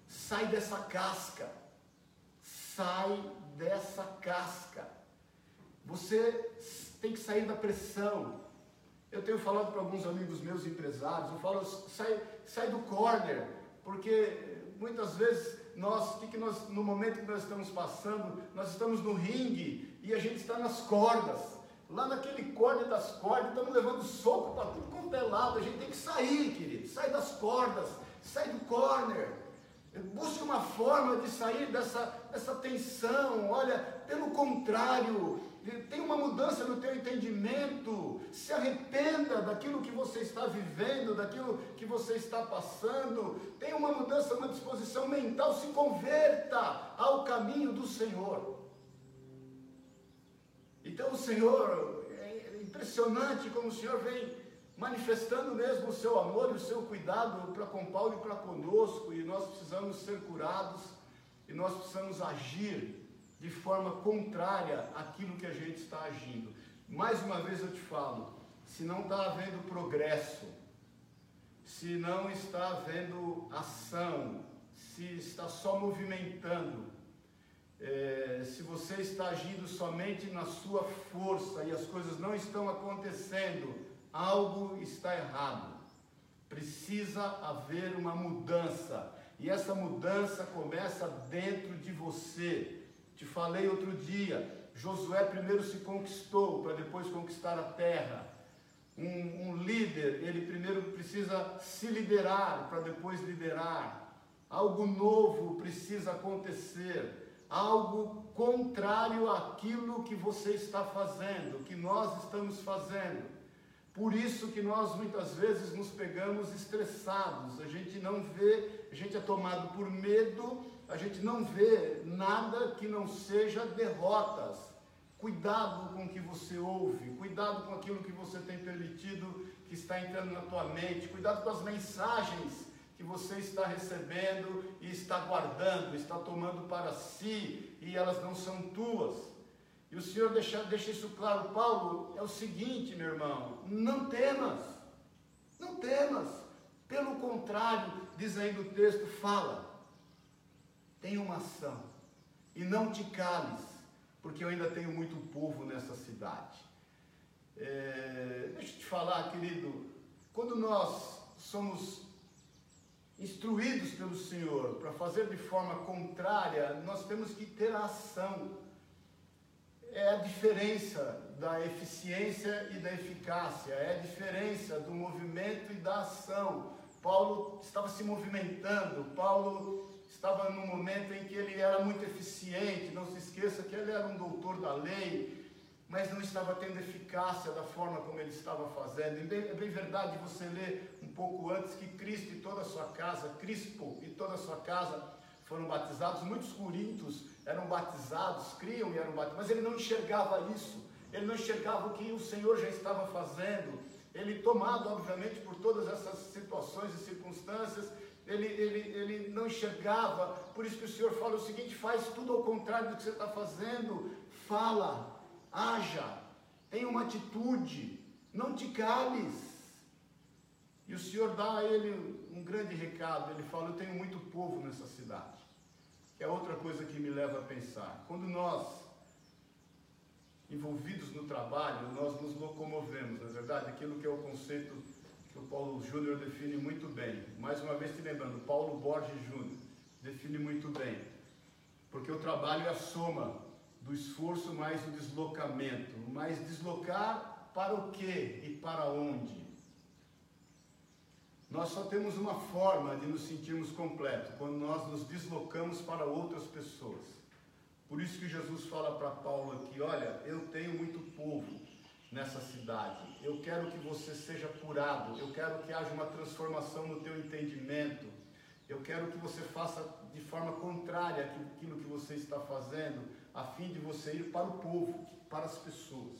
sai dessa casca sai dessa casca. Você tem que sair da pressão. Eu tenho falado para alguns amigos meus empresários, eu falo, sai, sai do corner, porque muitas vezes nós, que, que nós, no momento que nós estamos passando, nós estamos no ringue e a gente está nas cordas. lá naquele corte das cordas, estamos levando soco para tudo quanto é lado. A gente tem que sair, querido, sair das cordas, sair do corner. Busque uma forma de sair dessa, dessa tensão. Olha, pelo contrário, tem uma mudança no teu entendimento. Se arrependa daquilo que você está vivendo, daquilo que você está passando. Tem uma mudança, uma disposição mental. Se converta ao caminho do Senhor. Então o Senhor, é impressionante como o Senhor vem manifestando mesmo o seu amor e o seu cuidado para com Paulo e para conosco, e nós precisamos ser curados, e nós precisamos agir de forma contrária àquilo que a gente está agindo. Mais uma vez eu te falo, se não está havendo progresso, se não está havendo ação, se está só movimentando, é, se você está agindo somente na sua força e as coisas não estão acontecendo, algo está errado. Precisa haver uma mudança. E essa mudança começa dentro de você. Te falei outro dia, Josué primeiro se conquistou para depois conquistar a terra. Um, um, líder, ele primeiro precisa se liderar para depois liderar. Algo novo precisa acontecer, algo contrário àquilo que você está fazendo, que nós estamos fazendo. Por isso que nós muitas vezes nos pegamos estressados, a gente não vê, a gente é tomado por medo, a gente não vê nada que não seja derrotas. Cuidado com o que você ouve, cuidado com aquilo que você tem permitido que está entrando na tua mente, cuidado com as mensagens que você está recebendo e está guardando, está tomando para si e elas não são tuas. E o Senhor deixa, deixa isso claro, Paulo, é o seguinte, meu irmão, não temas, não temas, pelo contrário, diz ainda o texto, fala, tenha uma ação, e não te cales, porque eu ainda tenho muito povo nessa cidade. É, deixa eu te falar, querido, quando nós somos instruídos pelo Senhor para fazer de forma contrária, nós temos que ter a ação é a diferença da eficiência e da eficácia, é a diferença do movimento e da ação. Paulo estava se movimentando, Paulo estava num momento em que ele era muito eficiente, não se esqueça que ele era um doutor da lei, mas não estava tendo eficácia da forma como ele estava fazendo. É bem verdade você ler um pouco antes que Cristo e toda a sua casa, Crispo e toda a sua casa foram batizados, muitos corintos eram batizados, criam e eram batizados, mas ele não enxergava isso, ele não enxergava o que o Senhor já estava fazendo. Ele, tomado, obviamente, por todas essas situações e circunstâncias, ele, ele, ele não enxergava, por isso que o Senhor fala o seguinte: faz tudo ao contrário do que você está fazendo, fala, haja, tenha uma atitude, não te cales. E o Senhor dá a ele um grande recado, ele fala: Eu tenho muito povo nessa cidade é outra coisa que me leva a pensar. Quando nós, envolvidos no trabalho, nós nos locomovemos, na é verdade, aquilo que é o conceito que o Paulo Júnior define muito bem. Mais uma vez te lembrando, Paulo Borges Júnior define muito bem. Porque o trabalho é a soma do esforço mais o deslocamento. Mas deslocar para o quê e para onde? Nós só temos uma forma de nos sentirmos completos, quando nós nos deslocamos para outras pessoas. Por isso que Jesus fala para Paulo aqui: olha, eu tenho muito povo nessa cidade, eu quero que você seja curado, eu quero que haja uma transformação no teu entendimento, eu quero que você faça de forma contrária àquilo que você está fazendo, a fim de você ir para o povo, para as pessoas.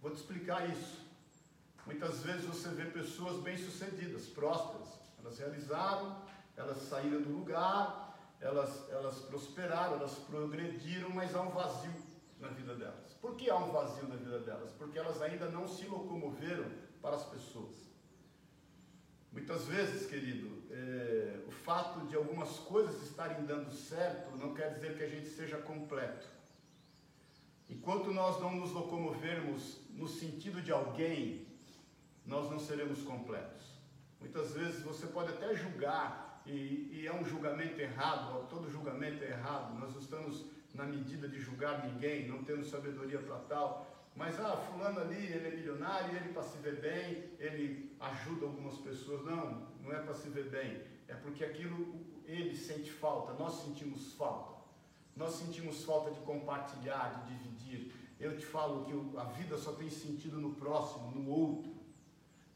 Vou te explicar isso. Muitas vezes você vê pessoas bem-sucedidas, prósperas. Elas realizaram, elas saíram do lugar, elas, elas prosperaram, elas progrediram, mas há um vazio na vida delas. Por que há um vazio na vida delas? Porque elas ainda não se locomoveram para as pessoas. Muitas vezes, querido, é, o fato de algumas coisas estarem dando certo não quer dizer que a gente seja completo. Enquanto nós não nos locomovermos no sentido de alguém, nós não seremos completos. Muitas vezes você pode até julgar, e, e, é um julgamento errado, todo julgamento é errado, nós não estamos na medida de julgar ninguém, não temos sabedoria para tal, mas ah, fulano ali, ele é milionário, ele para se ver bem, ele ajuda algumas pessoas. Não, não é para se ver bem, é porque aquilo ele sente falta, nós sentimos falta. Nós sentimos falta de compartilhar, de dividir. Eu te falo que a vida só tem sentido no próximo, no outro.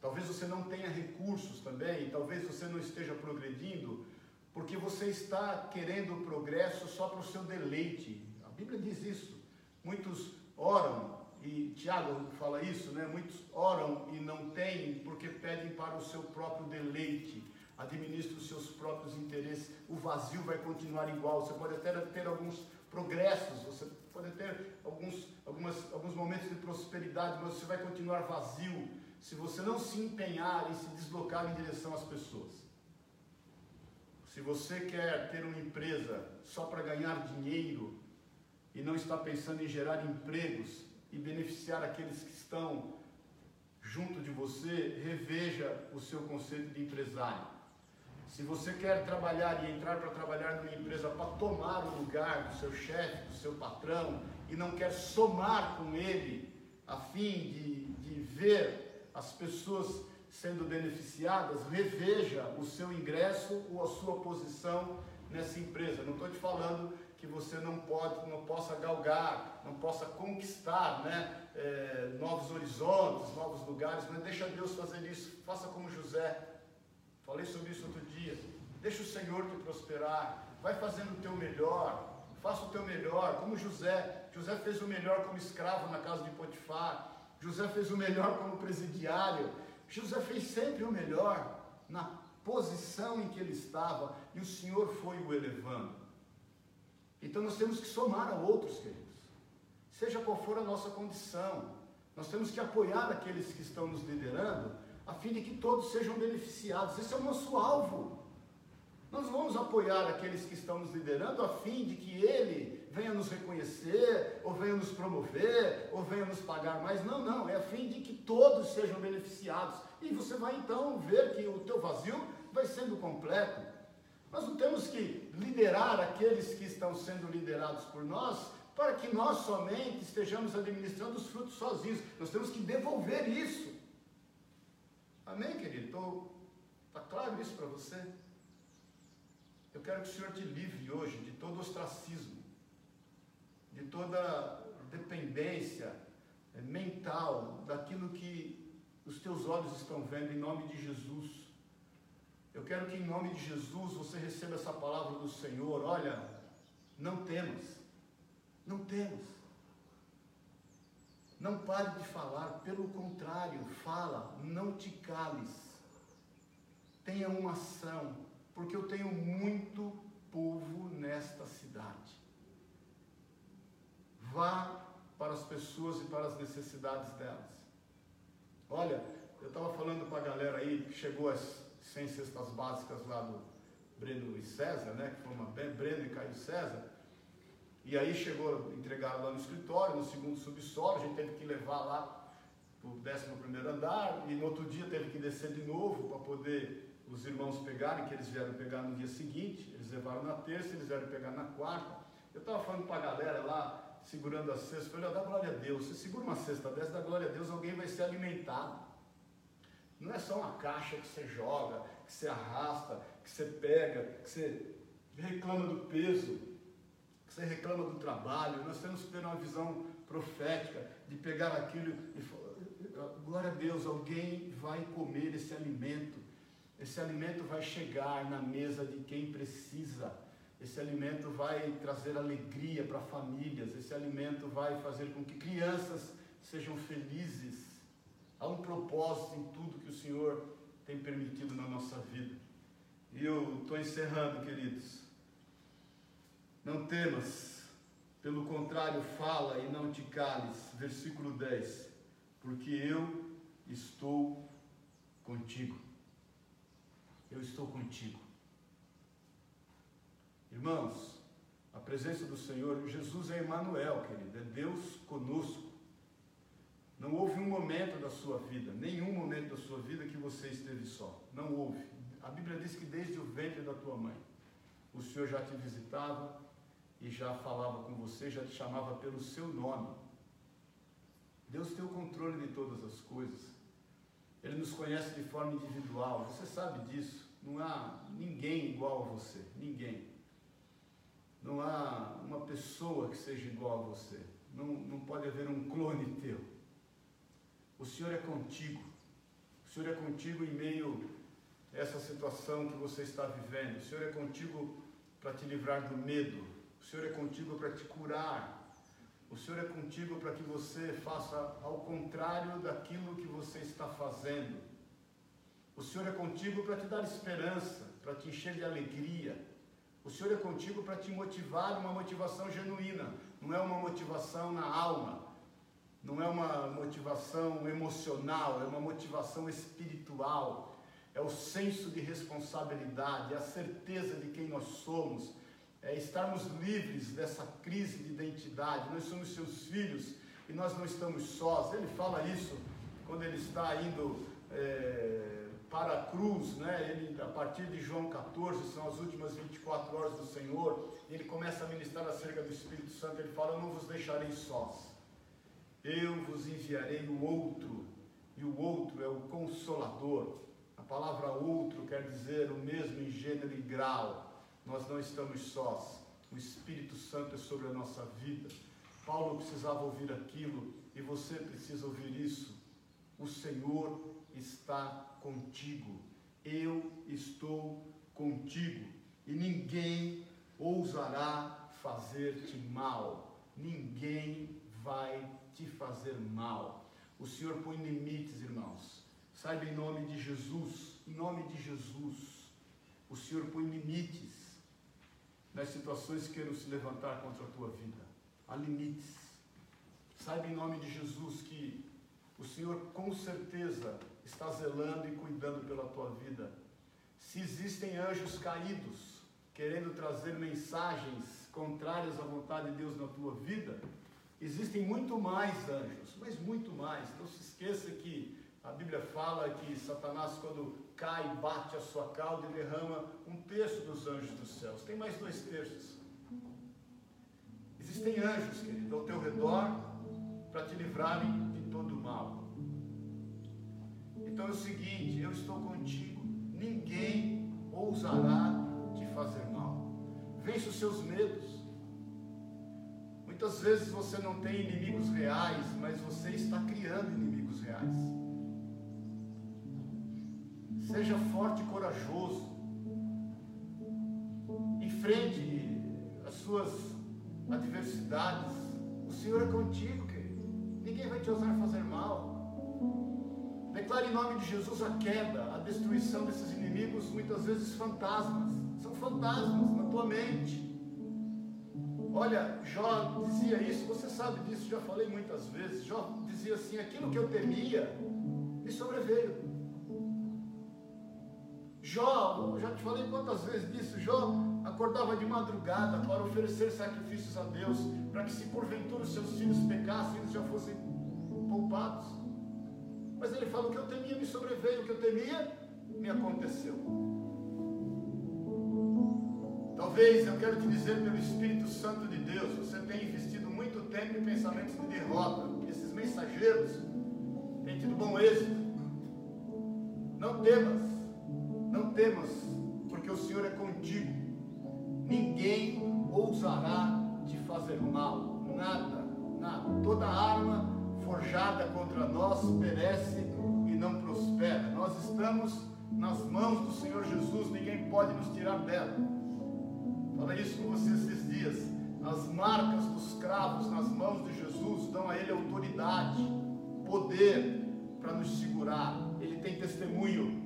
Talvez você não tenha recursos também, talvez você não esteja progredindo, porque você está querendo o progresso só para o seu deleite. A Bíblia diz isso. Muitos oram, e Tiago fala isso, né? Muitos oram e não têm porque pedem para o seu próprio deleite administra os seus próprios interesses, o vazio vai continuar igual. Você pode até ter alguns progressos, você pode ter alguns, algumas, alguns momentos de prosperidade, mas você vai continuar vazio se você não se empenhar em se deslocar em direção às pessoas. Se você quer ter uma empresa só para ganhar dinheiro e não está pensando em gerar empregos e beneficiar aqueles que estão junto de você, reveja o seu conceito de empresário. Se você quer trabalhar e entrar para trabalhar numa empresa para tomar o lugar do seu chefe, do seu patrão, e não quer somar com ele, a fim de, de ver as pessoas sendo beneficiadas, reveja o seu ingresso ou a sua posição nessa empresa. Não estou te falando que você não pode, não possa galgar, não possa conquistar, né, é, novos horizontes, novos lugares, mas deixa Deus fazer isso. Faça como José Falei sobre isso outro dia. Deixa o Senhor te prosperar. Vai fazendo o teu melhor. Faça o teu melhor, como José. José fez o melhor como escravo na casa de Potifar. José fez o melhor como presidiário. José fez sempre o melhor na posição em que ele estava e o Senhor foi o elevando. Então nós temos que somar a outros, queridos. Seja qual for a nossa condição, nós temos que apoiar aqueles que estão nos liderando a fim de que todos sejam beneficiados. Esse é o nosso alvo. Nós vamos apoiar aqueles que estão nos liderando a fim de que ele venha nos reconhecer, ou venha nos promover, ou venha nos pagar mais. Não, não, é a fim de que todos sejam beneficiados. E você vai então ver que o teu vazio vai sendo completo. Nós não temos que liderar aqueles que estão sendo liderados por nós para que nós somente estejamos administrando os frutos sozinhos. Nós temos que devolver isso. Amém, querido? Está claro isso para você? Eu quero que o Senhor te livre hoje de todo ostracismo, de toda dependência eh, mental daquilo que os teus olhos estão vendo em nome de Jesus. Eu quero que em nome de Jesus você receba essa palavra do Senhor. Olha, não temas, não temas. Não pare de falar, pelo contrário, fala, não te cales. Tenha uma ação, porque eu tenho muito povo nesta cidade. Vá para as pessoas e para as necessidades delas. Olha, eu estava falando para a galera aí que chegou às 100 cestas básicas lá do Breno e César, né? Que foi uma Breno e Caio César. E aí chegou, entregaram lá no escritório, no segundo subsolo, a gente teve que levar lá para o décimo primeiro andar, e no outro dia teve que descer de novo para poder os irmãos pegarem, que eles vieram pegar no dia seguinte, eles levaram na terça, eles vieram pegar na quarta. Eu estava falando para a galera lá, segurando a cesta, falei, dá glória a Deus, você segura uma cesta dessa, dá glória a Deus, alguém vai ser alimentado. Não é só uma caixa que você joga, que você arrasta, que você pega, que você reclama do peso você reclama do trabalho, nós temos que ter uma visão profética de pegar aquilo e falar, glória a Deus, alguém vai comer esse alimento, esse alimento vai chegar na mesa de quem precisa, esse alimento vai trazer alegria para famílias, esse alimento vai fazer com que crianças sejam felizes. Há um propósito em tudo que o Senhor tem permitido na nossa vida. E eu estou encerrando, queridos. Não temas, pelo contrário, fala e não te cales. Versículo 10. Porque eu estou contigo. Eu estou contigo. Irmãos, a presença do Senhor, Jesus é Emmanuel, querido, é Deus conosco. Não houve um momento da sua vida, nenhum momento da sua vida que você esteve só. Não houve. A Bíblia diz que desde o ventre da tua mãe, o Senhor já te visitava, e já falava com você, já te chamava pelo seu nome. Deus tem o controle de todas as coisas. Ele nos conhece de forma individual. Você sabe disso. Não há ninguém igual a você. Ninguém. Não há uma pessoa que seja igual a você. Não, não pode haver um clone teu. O Senhor é contigo. O Senhor é contigo em meio a essa situação que você está vivendo. O Senhor é contigo para te livrar do medo. O Senhor é contigo para te curar. O Senhor é contigo para que você faça ao contrário daquilo que você está fazendo. O Senhor é contigo para te dar esperança, para te encher de alegria. O Senhor é contigo para te motivar, uma motivação genuína, não é uma motivação na alma, não é uma motivação emocional, é uma motivação espiritual, é o senso de responsabilidade, é a certeza de quem nós somos, é estarmos livres dessa crise de identidade. Nós somos seus filhos e nós não estamos sós. Ele fala isso quando ele está indo. É, para a cruz, né? Ele, a partir de João 14, são as últimas 24 horas do Senhor, ele começa a ministrar acerca do Espírito Santo. Ele fala: Eu não vos deixarei sós, eu vos enviarei o outro, e o outro é o consolador. A palavra outro quer dizer o mesmo em gênero e grau. Nós não estamos sós, o Espírito Santo é sobre a nossa vida. Paulo precisava ouvir aquilo, e você precisa ouvir isso. O Senhor está contigo. Eu estou contigo. E ninguém ousará fazer-te mal. Ninguém vai te fazer mal. O Senhor põe limites, irmãos. Saiba em nome de Jesus, em nome de Jesus, o Senhor põe limites nas situações que queiram se levantar contra a tua vida. Há limites. Saiba em nome de Jesus que o Senhor com certeza está zelando e cuidando pela tua vida. Se existem anjos caídos querendo trazer mensagens contrárias à vontade de Deus na tua vida, existem muito mais anjos, mas muito mais. Não se esqueça que a Bíblia fala que Satanás, quando cai, bate a sua cauda e derrama um terço dos anjos dos céus. Tem mais dois terços. Existem anjos, querido, ao teu redor para te livrarem de todo o mal. Então é o seguinte: eu estou contigo, ninguém ousará te fazer mal. Vence os seus medos. Muitas vezes você não tem inimigos reais, mas você está criando inimigos reais. Seja forte e corajoso. Enfrente as suas adversidades. O Senhor é contigo, querido. Ninguém vai te ousar fazer mal. Declare em nome de Jesus a queda, a destruição desses inimigos, muitas vezes fantasmas. São fantasmas na tua mente. Olha, Jó dizia isso, você sabe disso, já falei muitas vezes. Jó dizia assim: aquilo que eu temia me sobreveio. Jó, já te falei quantas vezes disso, Jó acordava de madrugada para oferecer sacrifícios a Deus, para que se porventura os seus filhos pecassem, eles já fossem poupados. Mas ele fala: o que eu temia me sobreveio, o que eu temia me aconteceu. Talvez eu quero te dizer pelo Espírito Santo de Deus, você tem investido muito tempo em pensamentos de derrota. Esses mensageiros têm tido bom êxito. Não temas, não temas, porque o Senhor é contigo. Ninguém ousará te fazer mal. Nada, nada. Toda arma forjada contra nós perece e não prospera. Nós estamos nas mãos do Senhor Jesus, ninguém pode nos tirar dela. Falei isso com vocês esses dias. As marcas dos cravos nas mãos de Jesus dão a ele autoridade, poder para nos segurar. Ele tem testemunho.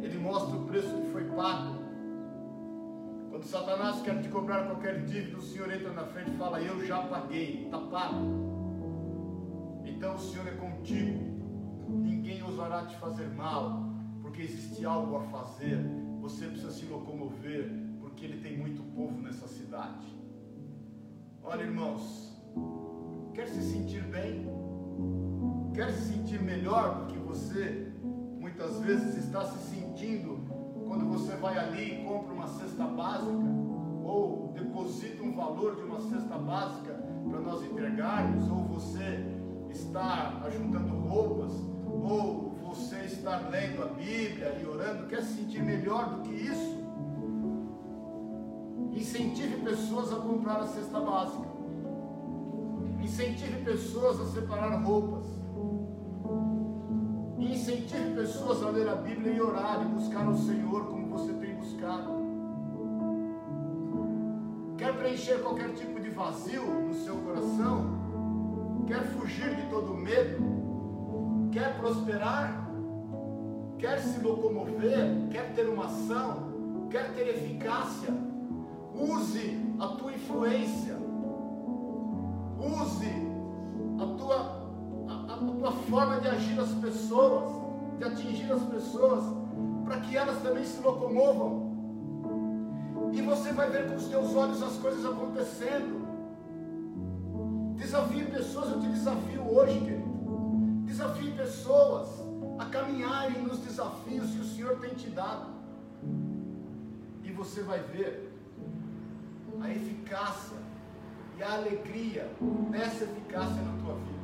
Ele mostra o preço que foi pago. Quando Satanás quer te cobrar qualquer dívida, o Senhor entra na frente e fala: Eu já paguei, está pago. Então o Senhor é contigo. Ninguém ousará te fazer mal, porque existe algo a fazer. Você precisa se locomover, porque Ele tem muito povo nessa cidade. Olha, irmãos, quer se sentir bem? Quer se sentir melhor do que você muitas vezes está se sentindo quando você vai ali e compra uma cesta básica? Ou deposita um valor de uma cesta básica para nós entregarmos? Ou você estar ajuntando roupas, ou você estar lendo a Bíblia e orando, quer se sentir melhor do que isso? Incentive pessoas a comprar a cesta básica. Incentive pessoas a separar roupas. Incentive pessoas a ler a Bíblia e orar e buscar o Senhor como você tem buscado. Quer preencher qualquer tipo de vazio no seu coração? Quer fugir de todo medo? Quer prosperar? Quer se locomover? Quer ter uma ação? Quer ter eficácia? Use a tua influência. Use a tua, a, a tua forma de agir as pessoas, de atingir as pessoas, para que elas também se locomovam. E você vai ver com os teus olhos as coisas acontecendo. Desafie pessoas, eu te desafio hoje, querido. Desafie pessoas a caminharem nos desafios que o Senhor tem te dado. E você vai ver a eficácia e a alegria dessa eficácia na tua vida.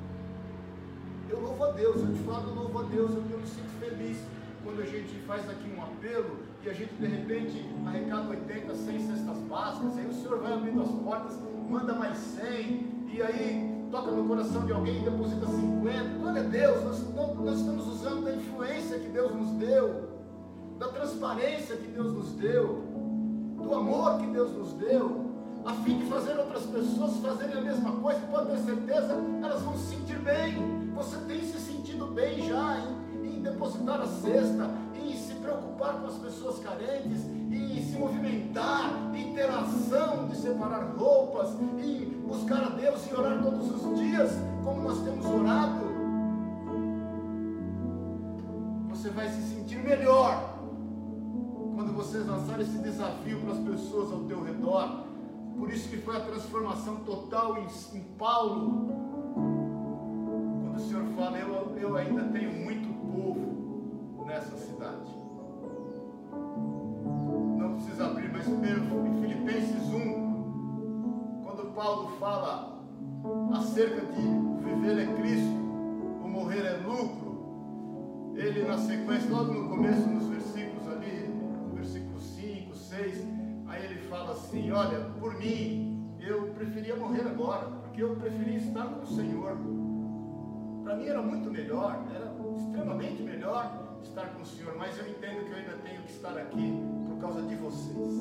Eu louvo a Deus, eu te falo, eu louvo a Deus, eu, eu me sinto feliz quando a gente faz aqui um apelo e a gente de repente arrecada 80, 100 cestas básicas, aí o Senhor vai abrindo as portas, manda mais 100, e aí toca no coração de alguém e deposita 50. Glória a Deus, nós, nós estamos usando da influência que Deus nos deu, da transparência que Deus nos deu, do amor que Deus nos deu, a fim de fazer outras pessoas fazerem a mesma coisa, pode ter certeza, elas vão se sentir bem. Você tem se sentido bem já em depositar a cesta, em se preocupar com as pessoas carentes, em se movimentar, em ter ação de separar roupas, em buscar a Deus e orar todos os dias, como nós temos orado. Você vai se sentir melhor quando você lançar esse desafio para as pessoas ao teu redor por isso que foi a transformação total em, em Paulo. Quando o Senhor fala, eu, eu ainda tenho muito povo nessa cidade. Não precisa abrir, mas primeiro em Filipenses 1, quando Paulo fala acerca de viver é Cristo, o morrer é lucro, ele na sequência, logo no começo, nos versículos ali, no versículo 5, 6, Aí ele fala assim: Olha, por mim, eu preferia morrer agora, porque eu preferia estar com o Senhor. Para mim era muito melhor, era extremamente melhor estar com o Senhor, mas eu entendo que eu ainda tenho que estar aqui por causa de vocês.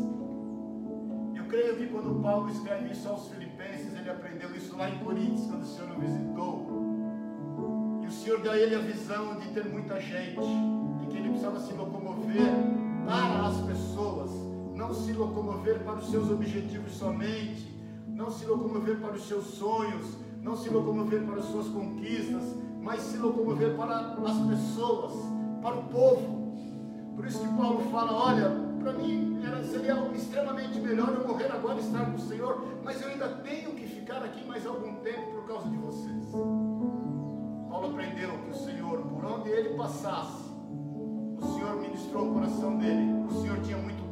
Eu creio que quando Paulo escreve isso aos Filipenses, ele aprendeu isso lá em Coríntios, quando o Senhor o visitou. E o Senhor deu a ele a visão de ter muita gente, de que ele precisava se locomover para as pessoas não se locomover para os seus objetivos somente, não se locomover para os seus sonhos, não se locomover para as suas conquistas, mas se locomover para as pessoas, para o povo. Por isso que Paulo fala: olha, para mim era, seria extremamente melhor eu morrer agora e estar com o Senhor, mas eu ainda tenho que ficar aqui mais algum tempo por causa de vocês. Paulo aprendeu que o Senhor, por onde ele passasse, o Senhor ministrou o coração dele, o Senhor tinha muito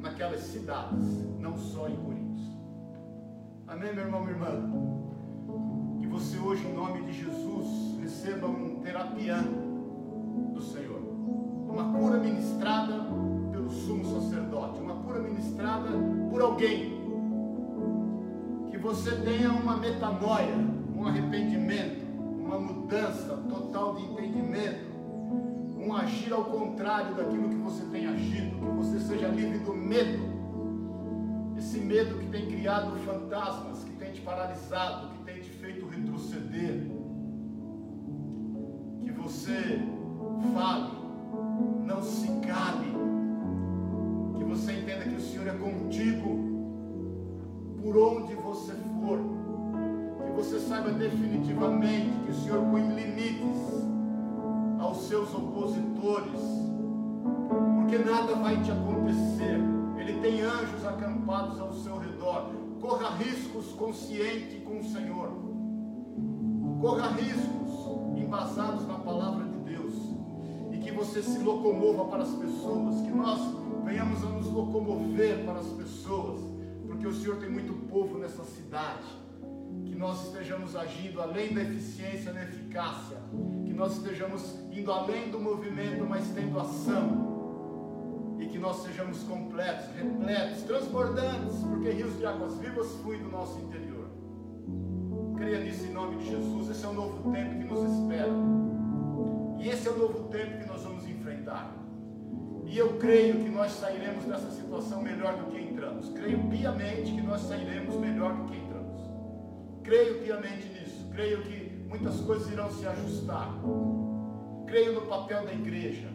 naquelas cidades, não só em Coríntios. Amém, meu irmão, minha irmã? Jesus, receba um terapiã do Senhor. Uma cura ministrada pelo sumo sacerdote, uma cura ministrada por alguém. Que você tenha uma metanoia, um arrependimento, uma mudança total de entendimento um agir ao contrário daquilo que você tem agido, que você seja livre do medo, esse medo que tem criado fantasmas, que tem te paralisado, que tem te feito retroceder, você fale, não se cale, que você entenda que o Senhor é contigo, por onde você for, que você saiba definitivamente que o Senhor põe limites aos seus opositores, porque nada vai te acontecer. Ele tem anjos acampados ao seu redor. Corra riscos consciente com o Senhor. Corra riscos embasados na palavra de Deus. E que você se locomova para as pessoas. Que nós venhamos a nos locomover para as pessoas. Porque o Senhor tem muito povo nessa cidade. Que nós estejamos agindo além da eficiência da eficácia, que nós estejamos indo além do movimento, mas tendo ação, e que nós sejamos completos, repletos, transbordantes, porque rios de águas vivas fluem do nosso interior. Creia nisso em nome de Jesus. Esse é o novo tempo que nos espera, e esse é o novo tempo que nós vamos enfrentar. E eu creio que nós sairemos dessa situação melhor do que entramos. Creio piamente que nós sairemos melhor do que entramos. Creio piamente nisso. Creio que muitas coisas irão se ajustar. Creio no papel da igreja.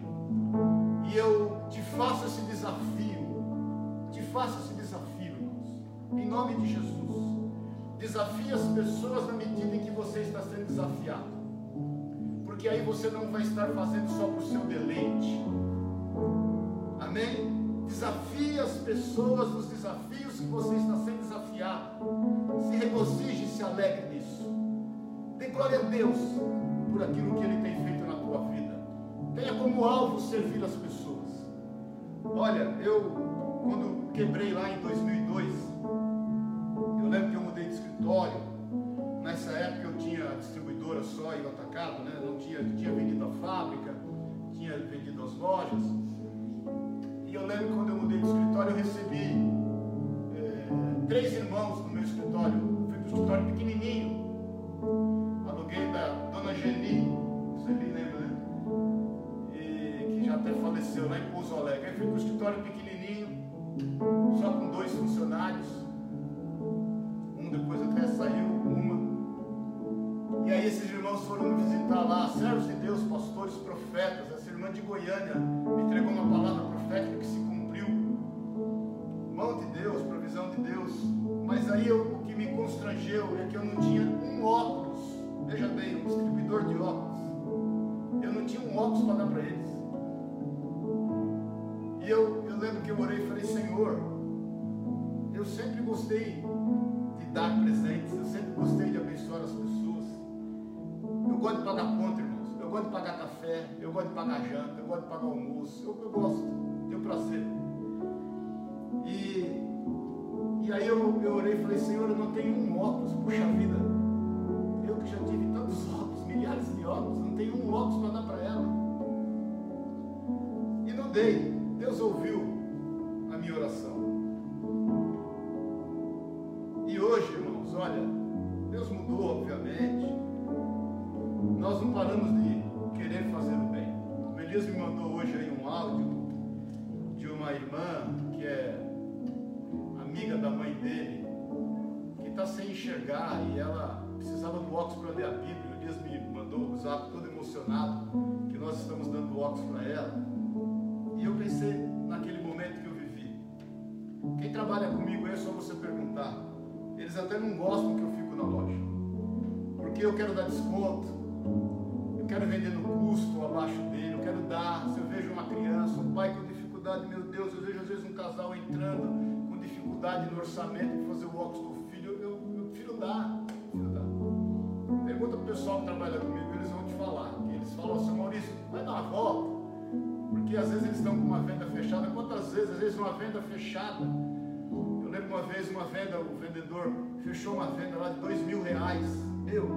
E eu te faço esse desafio. Te faço esse desafio, irmãos. Em nome de Jesus. Desafie as pessoas na medida em que você está sendo desafiado. Porque aí você não vai estar fazendo só para o seu deleite. Amém? Desafie as pessoas nos desafios que você está sendo desafiado. Se regozije se alegre nisso. Dê glória a Deus por aquilo que Ele tem feito na tua vida. Tenha como alvo servir as pessoas. Olha, eu, quando quebrei lá em 2002, escritório. Nessa época eu tinha distribuidora só e atacado, né? Não tinha, tinha vendido a fábrica, tinha vendido as lojas. E eu lembro quando eu mudei de escritório, eu recebi é, três irmãos no meu escritório. Fui para um escritório pequenininho. Aluguei da dona Geni, você me lembra, né? E, que já até faleceu lá em Pouso Alegre. Aí fui para um escritório pequenininho, só com dois funcionários. Depois até saiu, uma. E aí esses irmãos foram me visitar lá, servos de Deus, pastores, profetas. Essa irmã de Goiânia me entregou uma palavra profética que se cumpriu. Mão de Deus, provisão de Deus. Mas aí eu, o que me constrangeu é que eu não tinha um óculos. Veja bem, um distribuidor de óculos. Eu não tinha um óculos para dar para eles. E eu, eu lembro que eu orei e falei, Senhor, eu sempre gostei dar presentes, eu sempre gostei de abençoar as pessoas. Eu gosto de pagar conta, irmãos. Eu gosto de pagar café, eu gosto de pagar janta, eu gosto de pagar almoço. Eu, eu gosto tenho prazer. E, e aí eu, eu orei e falei, Senhor, eu não tenho um óculos, puxa vida. Eu que já tive tantos óculos, milhares de óculos, não tenho um óculos para dar para ela. E não dei. Deus ouviu a minha oração. E hoje, irmãos, olha, Deus mudou, obviamente. Nós não paramos de querer fazer o bem. O Elias me mandou hoje aí um áudio uma irmã que é amiga da mãe dele, que está sem enxergar e ela precisava do óculos para ler a Bíblia. O Elias me mandou o zap todo emocionado que nós estamos dando óculos para ela. E eu pensei naquele momento que eu vivi. Quem trabalha comigo é só você perguntar. Eles até não gostam que eu fico na loja. Porque eu quero dar desconto. Eu quero vender no custo abaixo dele. Eu quero dar. Se eu vejo uma criança, um pai com dificuldade, meu Deus, eu vejo às vezes um casal entrando com dificuldade no orçamento de fazer o óculos do filho, eu, eu prefiro dar. Pergunta para o pessoal que trabalha comigo, eles vão te falar. Eles falam assim, Maurício, vai dar uma volta. Porque às vezes eles estão com uma venda fechada. Quantas vezes? Às vezes uma venda fechada. Lembro uma vez uma venda, o vendedor fechou uma venda lá de dois mil reais. Eu.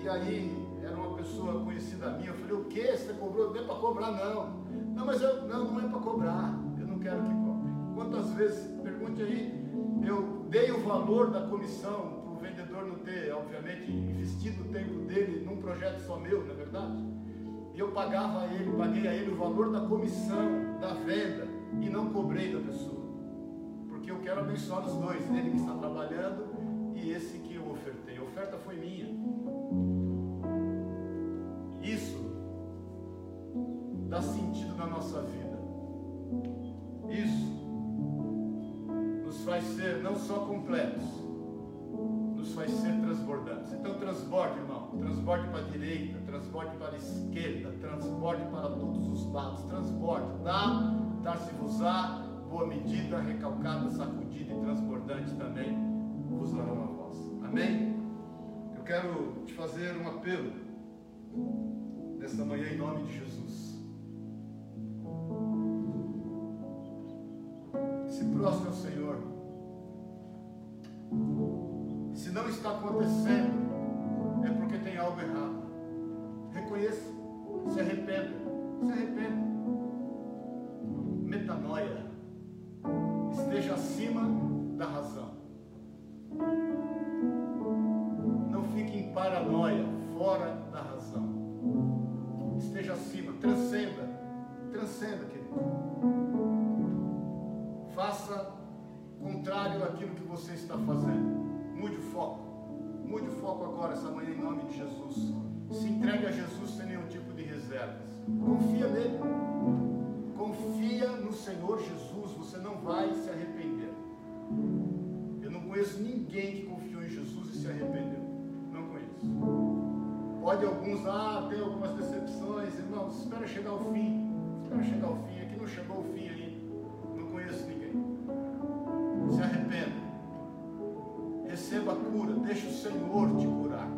E aí era uma pessoa conhecida minha. Eu falei, o que? Você cobrou? Não é para cobrar, não. Não, mas eu, não, não é para cobrar. Eu não quero que cobre. Quantas vezes, pergunte aí, eu dei o valor da comissão para o vendedor não ter, obviamente, investido o tempo dele num projeto só meu, não é verdade? E eu pagava a ele, paguei a ele o valor da comissão, da venda, e não cobrei da pessoa. Porque eu quero abençoar os dois, ele que está trabalhando e esse que eu ofertei. A oferta foi minha. Isso dá sentido na nossa vida. Isso nos faz ser não só completos, nos faz ser transbordantes. Então transborde, irmão. Transborde para a direita, transborde para a esquerda, transborde para todos os lados. Transborde. Dá, dar-se-vos-á, boa medida, recalcada, sacudida e transbordante também vos darão a voz. Amém? Eu quero te fazer um apelo nesta manhã em nome de Jesus. Se prostre ao Senhor. Se não está acontecendo, é porque tem algo errado. Reconheça, se arrependa, se arrependa. Metanoia. Da razão. Não fique em paranoia, fora da razão. Esteja acima, transcenda, transcenda, querido. Faça contrário àquilo que você está fazendo. Mude o foco. Mude o foco agora, essa manhã, em nome de Jesus. Se entregue a Jesus sem nenhum tipo de reservas. Confia nele. Confia no Senhor Jesus. Você não vai se arrepender. Conheço ninguém que confiou em Jesus e se arrependeu. Não conheço. Pode alguns, ah, ter algumas decepções, irmãos, espera chegar ao fim. Espera chegar ao fim. Aqui não chegou o fim ainda. Não conheço ninguém. Se arrependa receba a cura, deixa o Senhor te curar.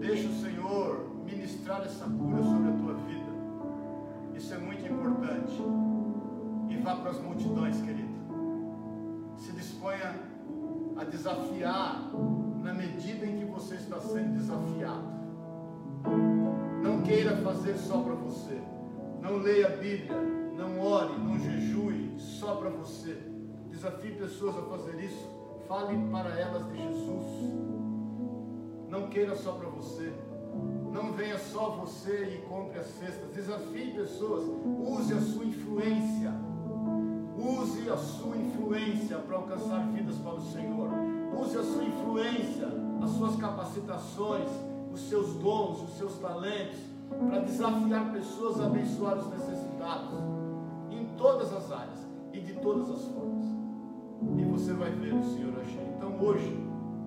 Deixa o Senhor ministrar essa cura sobre a tua vida. Isso é muito importante. E vá para as multidões, querido. Disponha a desafiar na medida em que você está sendo desafiado. Não queira fazer só para você. Não leia a Bíblia, não ore, não jejue só para você. Desafie pessoas a fazer isso Fale para elas de Jesus. Não queira só para você. Não venha só você e compre as cestas. Desafie pessoas. Use a sua influência. Use a sua influência para alcançar vidas para o Senhor. Use a sua influência, as suas capacitações, os seus dons, os seus talentos, para desafiar pessoas a abençoar os necessitados, em todas as áreas e de todas as formas e você vai ver o Senhor agir. Então hoje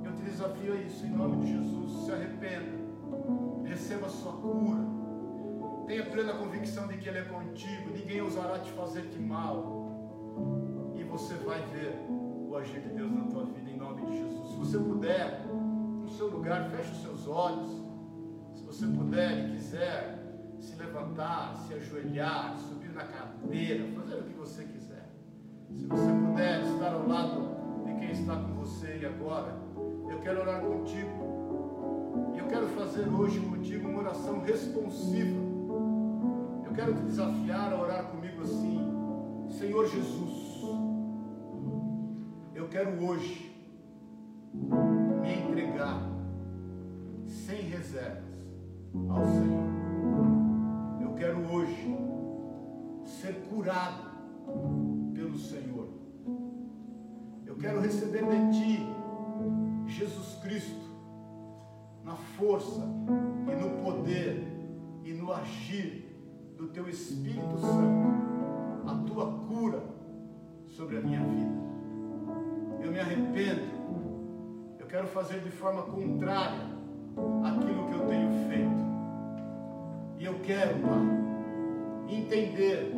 eu te desafio a isso, em nome de Jesus. Se arrependa, receba a sua cura, tenha plena convicção de que Ele é contigo, ninguém ousará te fazer de mal, e você vai ver o agir de Deus na tua vida, em nome de Jesus. Se você puder, no seu lugar, feche os seus olhos. Se você puder e quiser se levantar, se ajoelhar, subir na cadeira, fazer o que você quiser. Se você puder estar ao lado de quem está com você e agora, eu quero orar contigo. E eu quero fazer hoje contigo uma oração responsiva. Eu quero te desafiar a orar comigo assim: Senhor Jesus, eu quero hoje me entregar sem reservas ao Senhor. Eu quero hoje ser curado pelo Senhor. Eu quero receber de Ti, Jesus Cristo, na força e no poder e no agir do Teu Espírito Santo, a Tua cura sobre a minha vida. Eu me arrependo, eu quero fazer de forma contrária aquilo que eu tenho feito. E eu quero, Pai, entender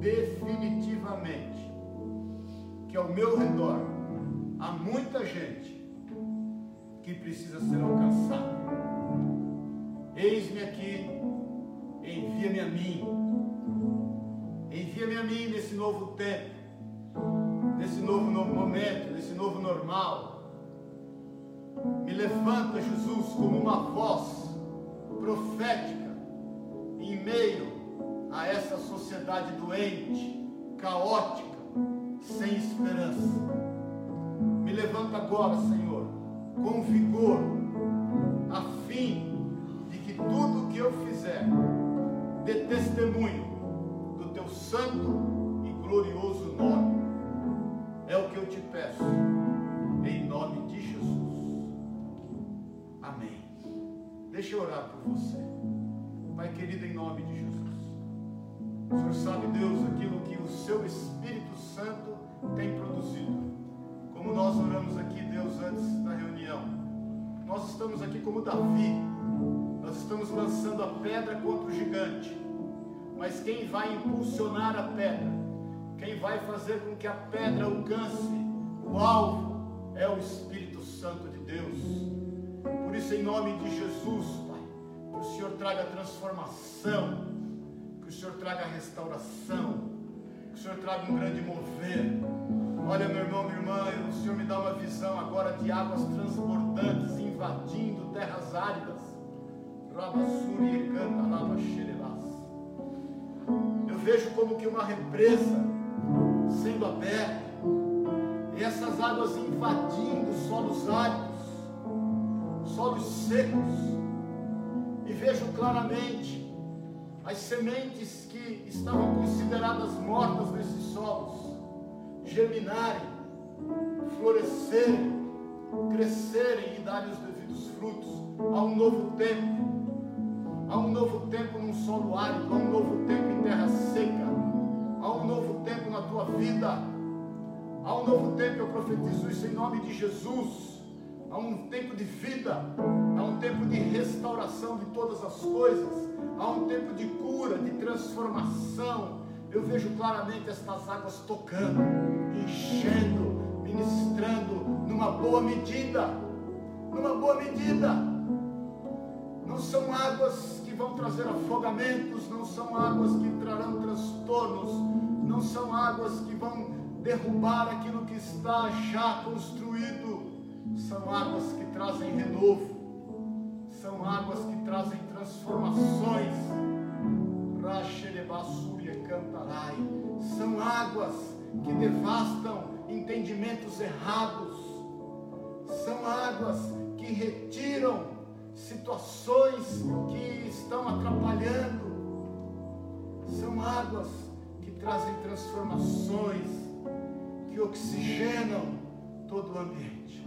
definitivamente que ao meu redor há muita gente que precisa ser alcançada. Eis-me aqui, envia-me a mim, envia-me a mim nesse novo tempo, nesse novo momento, nesse novo normal. Me levanta, Jesus, como uma voz profética em meio a essa sociedade doente, caótica, sem esperança. Me levanta agora, Senhor, com vigor, a fim de que tudo o que eu fizer dê testemunho santo e glorioso nome. É o que eu te peço, em nome de Jesus. Amém. Deixa eu orar por você. Pai querido, em nome de Jesus. O Senhor sabe, Deus, aquilo que o seu Espírito Santo tem produzido. Como nós oramos aqui, Deus, antes da reunião. Nós estamos aqui como Davi. Nós estamos lançando a pedra contra o gigante. Mas quem vai impulsionar a pedra, quem vai fazer com que a pedra alcance o alvo, é o Espírito Santo de Deus. Por isso, em nome de Jesus, Pai, que o Senhor traga transformação que o Senhor traga restauração, que o Senhor traga um grande mover, Olha, meu irmão, minha irmã, o Senhor me dá uma visão agora de águas transbordantes invadindo terras áridas. Rabassuri canta lava Eu vejo como que uma represa sendo aberta e essas águas invadindo solos áridos, solos secos, e vejo claramente as sementes que estavam consideradas mortas nesses solos germinarem, florescerem, crescerem e darem os devidos frutos. Há um novo tempo, há um novo tempo num solo árido, há um novo tempo em terra seca, há um novo tempo na tua vida, há um novo tempo, eu profetizo isso em nome de Jesus. Há um tempo de vida, há um tempo de restauração de todas as coisas, há um tempo de cura, de transformação, eu vejo claramente estas águas tocando, enchendo, ministrando numa boa medida. Numa boa medida. Não são águas que vão trazer afogamentos, não são águas que trarão transtornos, não são águas que vão derrubar aquilo que está já construído. São águas que trazem renovo, são águas que trazem transformações. Racherebassuri cantarai. São águas que devastam entendimentos errados. São águas que retiram situações que estão atrapalhando. São águas que trazem transformações, que oxigenam todo o ambiente.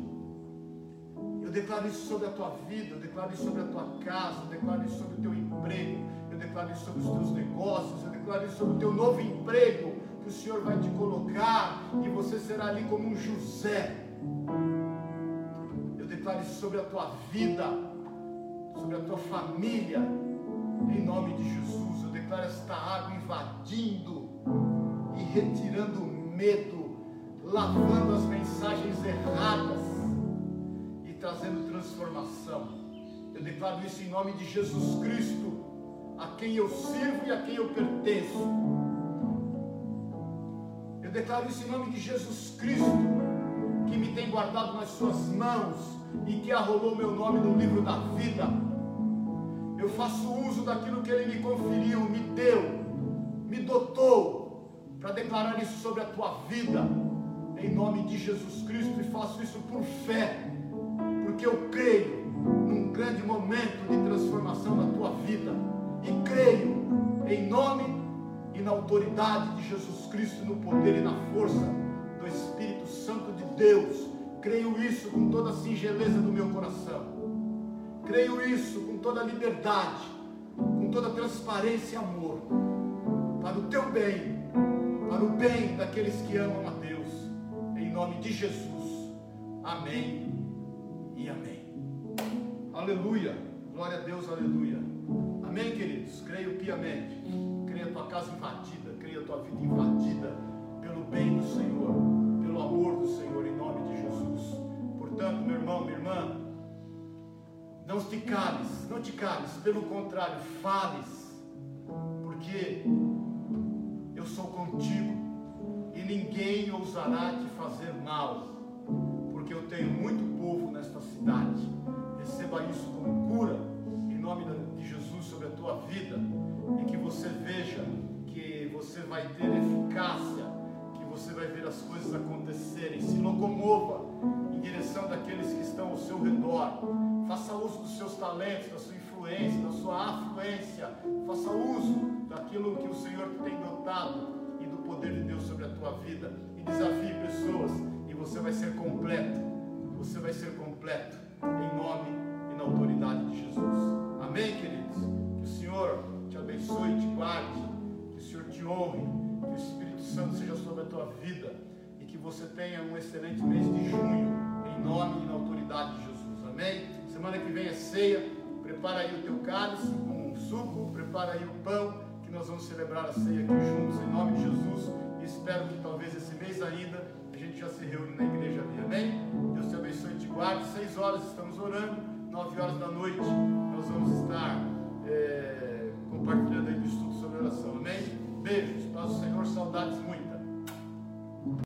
Eu declaro isso sobre a tua vida, eu declaro isso sobre a tua casa, eu declaro isso sobre o teu emprego, eu declaro isso sobre os teus negócios, eu declaro isso sobre o teu novo emprego que o Senhor vai te colocar e você será ali como um José. Eu declaro isso sobre a tua vida, sobre a tua família, em nome de Jesus. Eu declaro esta água invadindo e retirando o medo, lavando as mensagens erradas e trazendo transformação. Eu declaro isso em nome de Jesus Cristo a quem eu sirvo e a quem eu pertenço. Eu declaro isso em nome de Jesus Cristo, que me tem guardado nas suas mãos e que arrolou meu nome no livro da vida. Eu faço uso daquilo que Ele me conferiu, me deu, me dotou, para declarar isso sobre a tua vida, em nome de Jesus Cristo, e faço isso por fé, porque eu creio num grande momento de transformação na tua vida e creio em nome e na autoridade de Jesus Cristo, no poder e na força do Espírito Santo de Deus. Creio isso com toda a singeleza do meu coração. Creio isso com toda a liberdade, com toda a transparência e amor, para o teu bem, para o bem daqueles que amam a Deus, em nome de Jesus. Amém e amém. Aleluia. Glória a Deus, aleluia. Amém, queridos? Creio piamente. Creia a tua casa invadida, creia a tua vida invadida pelo bem do Senhor, pelo amor do Senhor, em nome de Jesus. Portanto, meu irmão, minha irmã, não te cales, não te cales, pelo contrário, fales, porque eu sou contigo e ninguém ousará te fazer mal, porque eu tenho muito povo nesta cidade. Receba isso como cura, em nome de Jesus sobre a tua vida e que você veja que você vai ter eficácia, você vai ver as coisas acontecerem. Se locomova em direção daqueles que estão ao seu redor. Faça uso dos seus talentos, da sua influência, da sua afluência. Faça uso daquilo que o Senhor te tem dotado e do poder de Deus sobre a tua vida. E desafie pessoas e você vai ser completo. Você vai ser completo em nome e na autoridade de Jesus. Amém, queridos? o Senhor te abençoe, te guarde, que o Senhor te honre, que Santo seja sobre a tua vida e que você tenha um excelente mês de junho, em nome e na autoridade de Jesus. Amém? Semana que vem é ceia, prepara aí o teu cálice com um suco, prepara aí o pão, que nós vamos celebrar a ceia aqui juntos, em nome de Jesus. E espero que talvez esse mês ainda a gente já se reúne na igreja ali. Amém? Deus te abençoe e te guarde. Seis horas estamos orando, nove horas da noite nós vamos estar é, compartilhando aí do estudo sobre oração. Amém? Beijos, do Senhor, saudades muito.